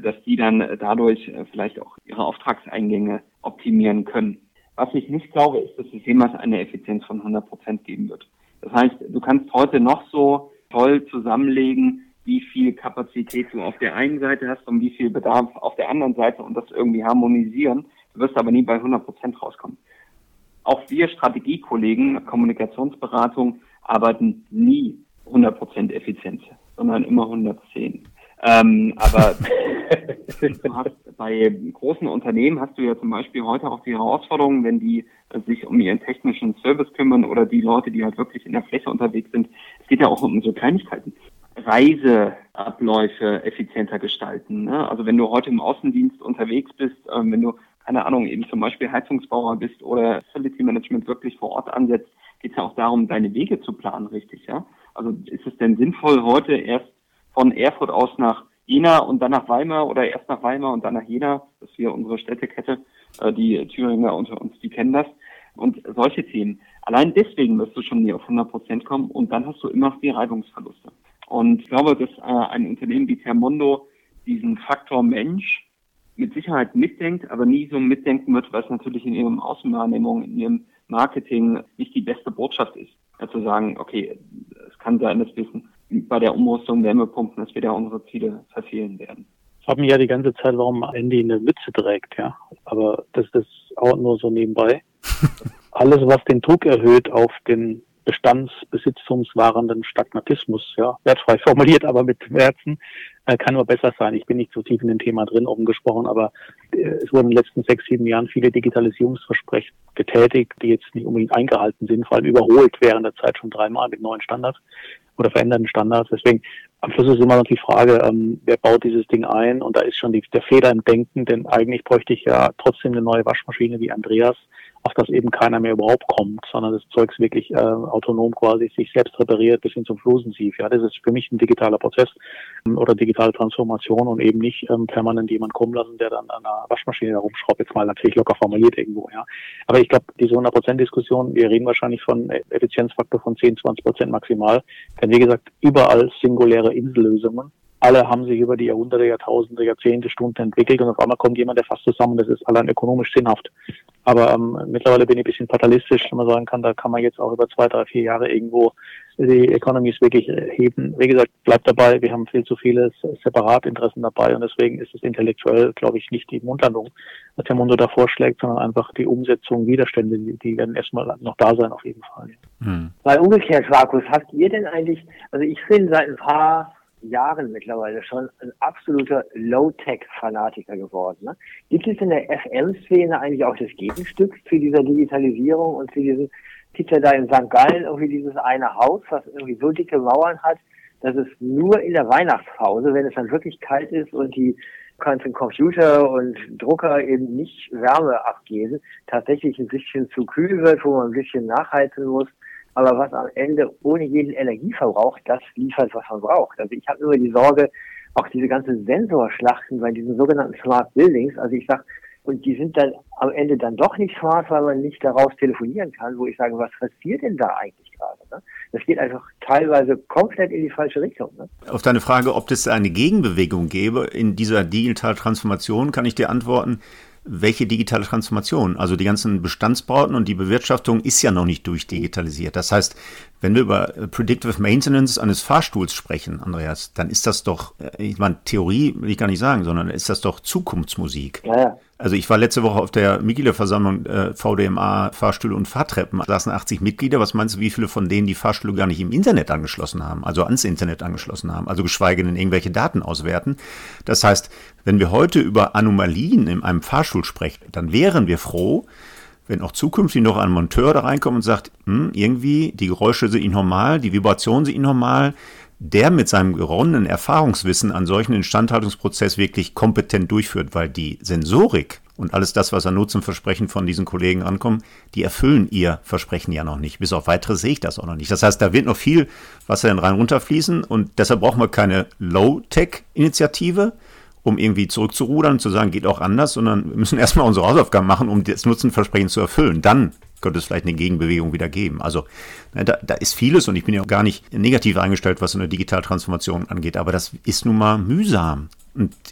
S5: dass die dann dadurch äh, vielleicht auch ihre Auftragseingänge optimieren können. Was ich nicht glaube, ist, dass es jemals eine Effizienz von 100 Prozent geben wird. Das heißt, du kannst heute noch so toll zusammenlegen, wie viel Kapazität du auf der einen Seite hast und wie viel Bedarf auf der anderen Seite und das irgendwie harmonisieren. Du wirst aber nie bei 100 Prozent rauskommen. Auch wir Strategiekollegen, Kommunikationsberatung, arbeiten nie 100 Prozent Effizienz, sondern immer 110. Ähm, aber hast, bei großen Unternehmen hast du ja zum Beispiel heute auch die Herausforderung, wenn die sich um ihren technischen Service kümmern oder die Leute, die halt wirklich in der Fläche unterwegs sind. Es geht ja auch um so Kleinigkeiten. Reiseabläufe effizienter gestalten. Ne? Also wenn du heute im Außendienst unterwegs bist, ähm, wenn du, keine Ahnung, eben zum Beispiel Heizungsbauer bist oder Facility Management wirklich vor Ort ansetzt, geht es ja auch darum, deine Wege zu planen, richtig, ja? Also ist es denn sinnvoll, heute erst von Erfurt aus nach Jena und dann nach Weimar oder erst nach Weimar und dann nach Jena, das ist hier unsere Städtekette, äh, die Thüringer unter uns, die kennen das. Und solche Themen. Allein deswegen wirst du schon nie auf 100 Prozent kommen und dann hast du immer noch die Reibungsverluste. Und ich glaube, dass äh, ein Unternehmen wie Termondo diesen Faktor Mensch mit Sicherheit mitdenkt, aber nie so mitdenken wird, es natürlich in ihrem Außenwahrnehmung, in ihrem Marketing nicht die beste Botschaft ist. Ja, zu sagen, okay, es kann sein, dass wir bei der Umrüstung Wärmepumpen, dass wir da unsere Ziele verfehlen werden.
S4: Ich habe mich ja die ganze Zeit, warum Andy eine Mütze trägt, ja. Aber das ist auch nur so nebenbei. Alles, was den Druck erhöht auf den bestandsbesitzungswahrenden Stagnatismus, ja, wertfrei formuliert, aber mit Werten, äh, kann nur besser sein. Ich bin nicht so tief in dem Thema drin, oben gesprochen, aber äh, es wurden in den letzten sechs, sieben Jahren viele Digitalisierungsversprechen getätigt, die jetzt nicht unbedingt eingehalten sind, vor allem überholt während der Zeit schon dreimal mit neuen Standards oder veränderten Standards. Deswegen am Schluss ist immer noch die Frage, ähm, wer baut dieses Ding ein? Und da ist schon die, der Fehler im Denken, denn eigentlich bräuchte ich ja trotzdem eine neue Waschmaschine wie Andreas, auf das eben keiner mehr überhaupt kommt, sondern das Zeugs wirklich äh, autonom quasi sich selbst repariert bis hin zum Flusensief. Ja, das ist für mich ein digitaler Prozess ähm, oder digitale Transformation und eben nicht ähm, permanent jemand kommen lassen, der dann an einer Waschmaschine herumschraubt, jetzt mal natürlich locker formuliert irgendwo. Ja, aber ich glaube, diese 100% Diskussion, wir reden wahrscheinlich von Effizienzfaktor von 10, 20 Prozent maximal, denn wie gesagt, überall singuläre Insellösungen alle haben sich über die Jahrhunderte, Jahrtausende, Jahrzehnte, Stunden entwickelt und auf einmal kommt jemand, der fasst zusammen, das ist allein ökonomisch sinnhaft. Aber ähm, mittlerweile bin ich ein bisschen fatalistisch, wenn man sagen kann, da kann man jetzt auch über zwei, drei, vier Jahre irgendwo die Economies wirklich heben. Wie gesagt, bleibt dabei, wir haben viel zu viele Separatinteressen dabei und deswegen ist es intellektuell, glaube ich, nicht die Mondlandung, was der Mundo da vorschlägt, sondern einfach die Umsetzung, Widerstände, die werden erstmal noch da sein auf jeden Fall.
S3: Hm. Weil umgekehrt, Markus, habt ihr denn eigentlich, also ich bin seit ein paar Jahren mittlerweile schon ein absoluter Low-Tech-Fanatiker geworden. Ne? Gibt es in der FM-Szene eigentlich auch das Gegenstück zu dieser Digitalisierung und zu diesem gibt ja da in St. Gallen irgendwie dieses eine Haus, was irgendwie so dicke Mauern hat, dass es nur in der Weihnachtspause, wenn es dann wirklich kalt ist und die ganzen Computer und Drucker eben nicht Wärme abgeben, tatsächlich ein bisschen zu kühl wird, wo man ein bisschen nachheizen muss. Aber was am Ende ohne jeden Energieverbrauch das liefert, was man braucht. Also ich habe immer die Sorge, auch diese ganzen Sensorschlachten bei diesen sogenannten Smart Buildings. Also ich sage, und die sind dann am Ende dann doch nicht smart, weil man nicht daraus telefonieren kann, wo ich sage, was passiert denn da eigentlich gerade? Ne? Das geht einfach teilweise komplett in die falsche Richtung. Ne?
S2: Auf deine Frage, ob es eine Gegenbewegung gäbe in dieser digitalen Transformation, kann ich dir antworten, welche digitale Transformation? Also die ganzen Bestandsbauten und die Bewirtschaftung ist ja noch nicht durchdigitalisiert. Das heißt, wenn wir über Predictive Maintenance eines Fahrstuhls sprechen, Andreas, dann ist das doch, äh, ich meine, Theorie will ich gar nicht sagen, sondern ist das doch Zukunftsmusik. Ja, ja. Also ich war letzte Woche auf der Mitgliederversammlung äh, VDMA Fahrstühle und Fahrtreppen. Da saßen 80 Mitglieder. Was meinst du, wie viele von denen die Fahrstühle gar nicht im Internet angeschlossen haben, also ans Internet angeschlossen haben, also geschweige denn irgendwelche Daten auswerten? Das heißt, wenn wir heute über Anomalien in einem Fahrstuhl sprechen, dann wären wir froh, wenn auch zukünftig noch ein Monteur da reinkommt und sagt, hm, irgendwie die Geräusche sind nicht normal, die Vibrationen sind nicht normal, der mit seinem geronnenen Erfahrungswissen an solchen Instandhaltungsprozess wirklich kompetent durchführt, weil die Sensorik und alles das, was an Nutzenversprechen von diesen Kollegen ankommt, die erfüllen ihr Versprechen ja noch nicht. Bis auf weitere sehe ich das auch noch nicht. Das heißt, da wird noch viel Wasser in rein runterfließen und deshalb brauchen wir keine Low-Tech-Initiative, um irgendwie zurückzurudern und zu sagen, geht auch anders, sondern wir müssen erstmal unsere Hausaufgaben machen, um das Nutzenversprechen zu erfüllen. Dann könnte es vielleicht eine Gegenbewegung wieder geben. Also ne, da, da ist vieles und ich bin ja auch gar nicht negativ eingestellt, was so eine Digitaltransformation angeht, aber das ist nun mal mühsam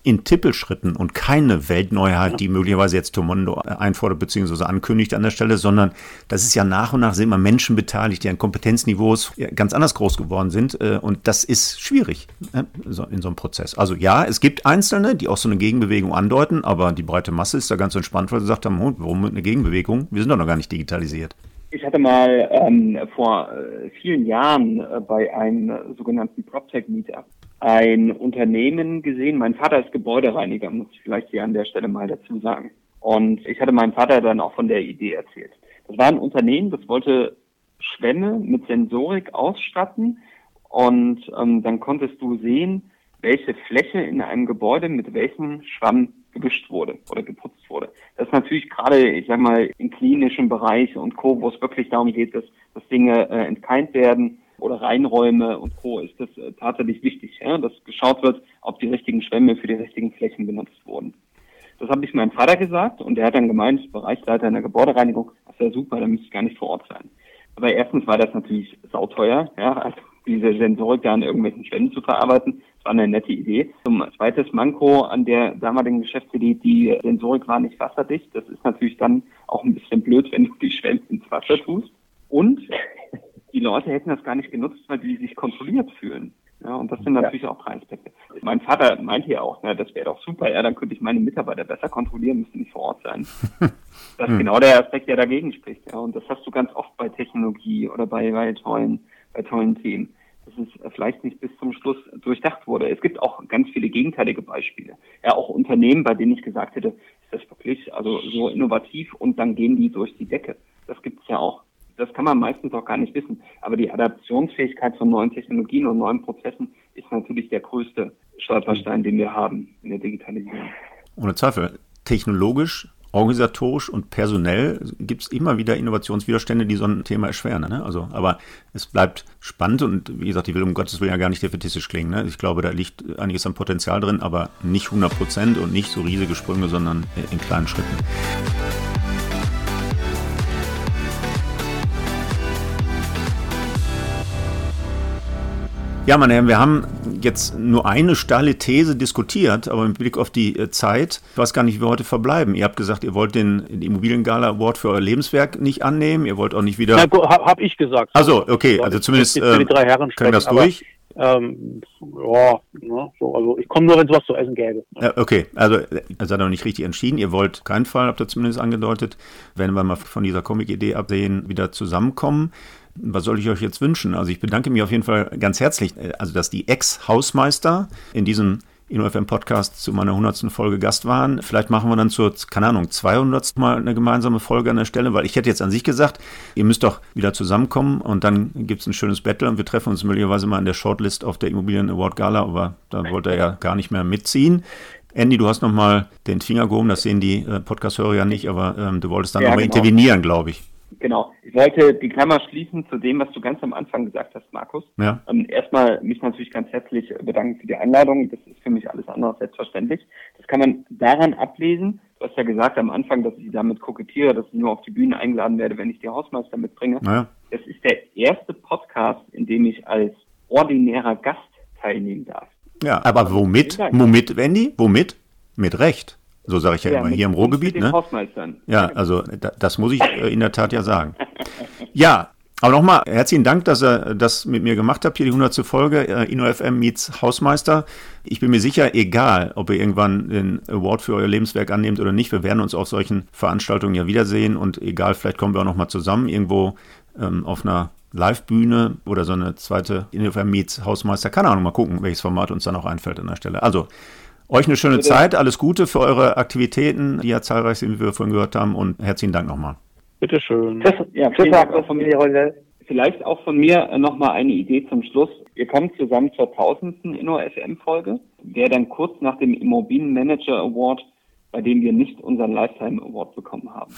S2: in Tippelschritten und keine Weltneuheit, die möglicherweise jetzt Tomondo einfordert bzw. ankündigt an der Stelle, sondern das ist ja nach und nach sind immer Menschen beteiligt, die an Kompetenzniveaus ganz anders groß geworden sind äh, und das ist schwierig ne, in so einem Prozess. Also ja, es gibt Einzelne, die auch so eine Gegenbewegung andeuten, aber die breite Masse ist da ganz entspannt, weil sie gesagt haben, warum eine Gegenbewegung? Wir sind doch noch gar nicht digitalisiert.
S5: Ich hatte mal ähm, vor äh, vielen Jahren äh, bei einem sogenannten PropTech-Meetup ein Unternehmen gesehen. Mein Vater ist Gebäudereiniger, muss ich vielleicht hier an der Stelle mal dazu sagen. Und ich hatte meinem Vater dann auch von der Idee erzählt. Das war ein Unternehmen, das wollte Schwämme mit Sensorik ausstatten und ähm, dann konntest du sehen, welche Fläche in einem Gebäude mit welchem Schwamm gewischt wurde oder geputzt wurde. Das ist natürlich gerade, ich sag mal, im klinischen Bereich und Co., wo es wirklich darum geht, dass, dass Dinge äh, entkeimt werden, oder Reinräume und Co. ist das äh, tatsächlich wichtig, ja, dass geschaut wird, ob die richtigen Schwämme für die richtigen Flächen benutzt wurden. Das habe ich meinem Vater gesagt und der hat dann gemeint, Bereichsleiter in der Gebäudereinigung, das wäre super, da müsste ich gar nicht vor Ort sein. Aber erstens war das natürlich sauteuer, ja, also diese Sensorik da an irgendwelchen Schwänden zu verarbeiten. Das war eine nette Idee. Zum zweites Manko an der damaligen Geschäftsidee, die Sensorik war nicht wasserdicht. Das ist natürlich dann auch ein bisschen blöd, wenn du die Schwämme ins Wasser tust. Und die Leute hätten das gar nicht genutzt, weil die sich kontrolliert fühlen. Ja, und das sind natürlich ja. auch drei Aspekte. Mein Vater meinte ja auch, ne, das wäre doch super, ja, dann könnte ich meine Mitarbeiter besser kontrollieren, müsste nicht vor Ort sein. das ist hm. genau der Aspekt, der dagegen spricht. Ja, und das hast du ganz oft bei Technologie oder bei, bei tollen, bei tollen Themen, dass es vielleicht nicht bis zum Schluss durchdacht wurde. Es gibt auch ganz viele gegenteilige Beispiele. Ja, auch Unternehmen, bei denen ich gesagt hätte, ist das wirklich also so innovativ und dann gehen die durch die Decke. Das gibt es ja auch das kann man meistens auch gar nicht wissen. Aber die Adaptionsfähigkeit von neuen Technologien und neuen Prozessen ist natürlich der größte Stolperstein, den wir haben in der Digitalisierung.
S2: Ohne Zweifel. Technologisch, organisatorisch und personell gibt es immer wieder Innovationswiderstände, die so ein Thema erschweren. Ne? Also, aber es bleibt spannend und wie gesagt, ich will um Gottes Willen ja gar nicht defetistisch klingen. Ne? Ich glaube, da liegt einiges an Potenzial drin, aber nicht 100 Prozent und nicht so riesige Sprünge, sondern in kleinen Schritten. Ja, meine Herren, wir haben jetzt nur eine steile These diskutiert, aber mit Blick auf die äh, Zeit, ich weiß gar nicht, wie wir heute verbleiben. Ihr habt gesagt, ihr wollt den, den Immobiliengala Award für euer Lebenswerk nicht annehmen, ihr wollt auch nicht wieder.
S4: Ja, habe ich gesagt.
S2: Also okay, also zumindest äh, die drei Herren können das durch. Ähm,
S4: ja, ne, so, also ich komme nur, wenn es was zu essen gäbe.
S2: Ja, okay, also ihr seid noch nicht richtig entschieden. Ihr wollt keinen Fall, habt ihr zumindest angedeutet, wenn wir mal von dieser Comic-Idee absehen, wieder zusammenkommen was soll ich euch jetzt wünschen? Also ich bedanke mich auf jeden Fall ganz herzlich, äh, also dass die Ex-Hausmeister in diesem InnoFM Podcast zu meiner 100. Folge Gast waren. Vielleicht machen wir dann zur, keine Ahnung, 200. Mal eine gemeinsame Folge an der Stelle, weil ich hätte jetzt an sich gesagt, ihr müsst doch wieder zusammenkommen und dann gibt es ein schönes Battle und wir treffen uns möglicherweise mal in der Shortlist auf der Immobilien Award Gala, aber da wollte er ja gar nicht mehr mitziehen. Andy, du hast nochmal den Finger gehoben, das sehen die äh, Podcast-Hörer ja nicht, aber ähm, du wolltest dann ja, nochmal genau. intervenieren, glaube ich.
S5: Genau. Ich wollte die Klammer schließen zu dem, was du ganz am Anfang gesagt hast, Markus. Ja. Ähm, erstmal mich natürlich ganz herzlich bedanken für die Einladung. Das ist für mich alles andere als selbstverständlich. Das kann man daran ablesen. Du hast ja gesagt am Anfang, dass ich damit kokettiere, dass ich nur auf die Bühne eingeladen werde, wenn ich die Hausmeister mitbringe. Ja. Das ist der erste Podcast, in dem ich als ordinärer Gast teilnehmen darf.
S2: Ja, aber womit? Womit, Wendy? Womit? Mit Recht. So sage ich ja, ja immer, mit, hier im Ruhrgebiet. Ne? Ja, also da, das muss ich äh, in der Tat ja sagen. Ja, aber nochmal, herzlichen Dank, dass ihr das mit mir gemacht habt, hier die 100. Folge, äh, InnoFM meets Hausmeister. Ich bin mir sicher, egal, ob ihr irgendwann den Award für euer Lebenswerk annehmt oder nicht, wir werden uns auf solchen Veranstaltungen ja wiedersehen und egal, vielleicht kommen wir auch nochmal zusammen irgendwo ähm, auf einer Live-Bühne oder so eine zweite InnoFM meets Hausmeister. Keine Ahnung, mal gucken, welches Format uns dann auch einfällt an der Stelle. Also, euch eine schöne Zeit, alles Gute für eure Aktivitäten, die ja zahlreich sind, wie wir vorhin gehört haben und herzlichen Dank nochmal.
S4: Bitteschön.
S5: Tschüss, ja, vielen Dank auch von mir, Runde. Vielleicht auch von mir nochmal eine Idee zum Schluss. Wir kommen zusammen zur tausendsten InnoFM-Folge, der dann kurz nach dem Immobilienmanager Award, bei dem wir nicht unseren Lifetime Award bekommen haben.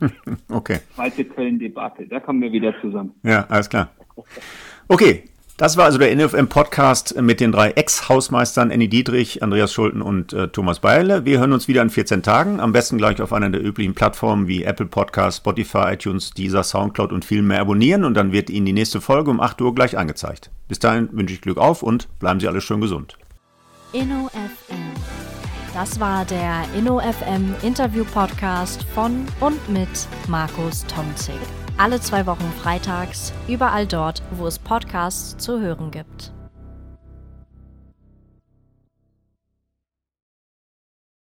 S2: okay.
S5: Zweite Köln-Debakel, da kommen wir wieder zusammen.
S2: Ja, alles klar. Okay, das war also der NFM-Podcast mit den drei Ex-Hausmeistern Annie Dietrich, Andreas Schulten und äh, Thomas Beile. Wir hören uns wieder in 14 Tagen, am besten gleich auf einer der üblichen Plattformen wie Apple Podcasts, Spotify, iTunes, Deezer, Soundcloud und viel mehr abonnieren und dann wird Ihnen die nächste Folge um 8 Uhr gleich angezeigt. Bis dahin wünsche ich Glück auf und bleiben Sie alle schön gesund.
S1: InnoFM. Das war der InnoFM Interview Podcast von und mit Markus Tomzig alle zwei Wochen freitags, überall dort, wo es Podcasts zu hören gibt.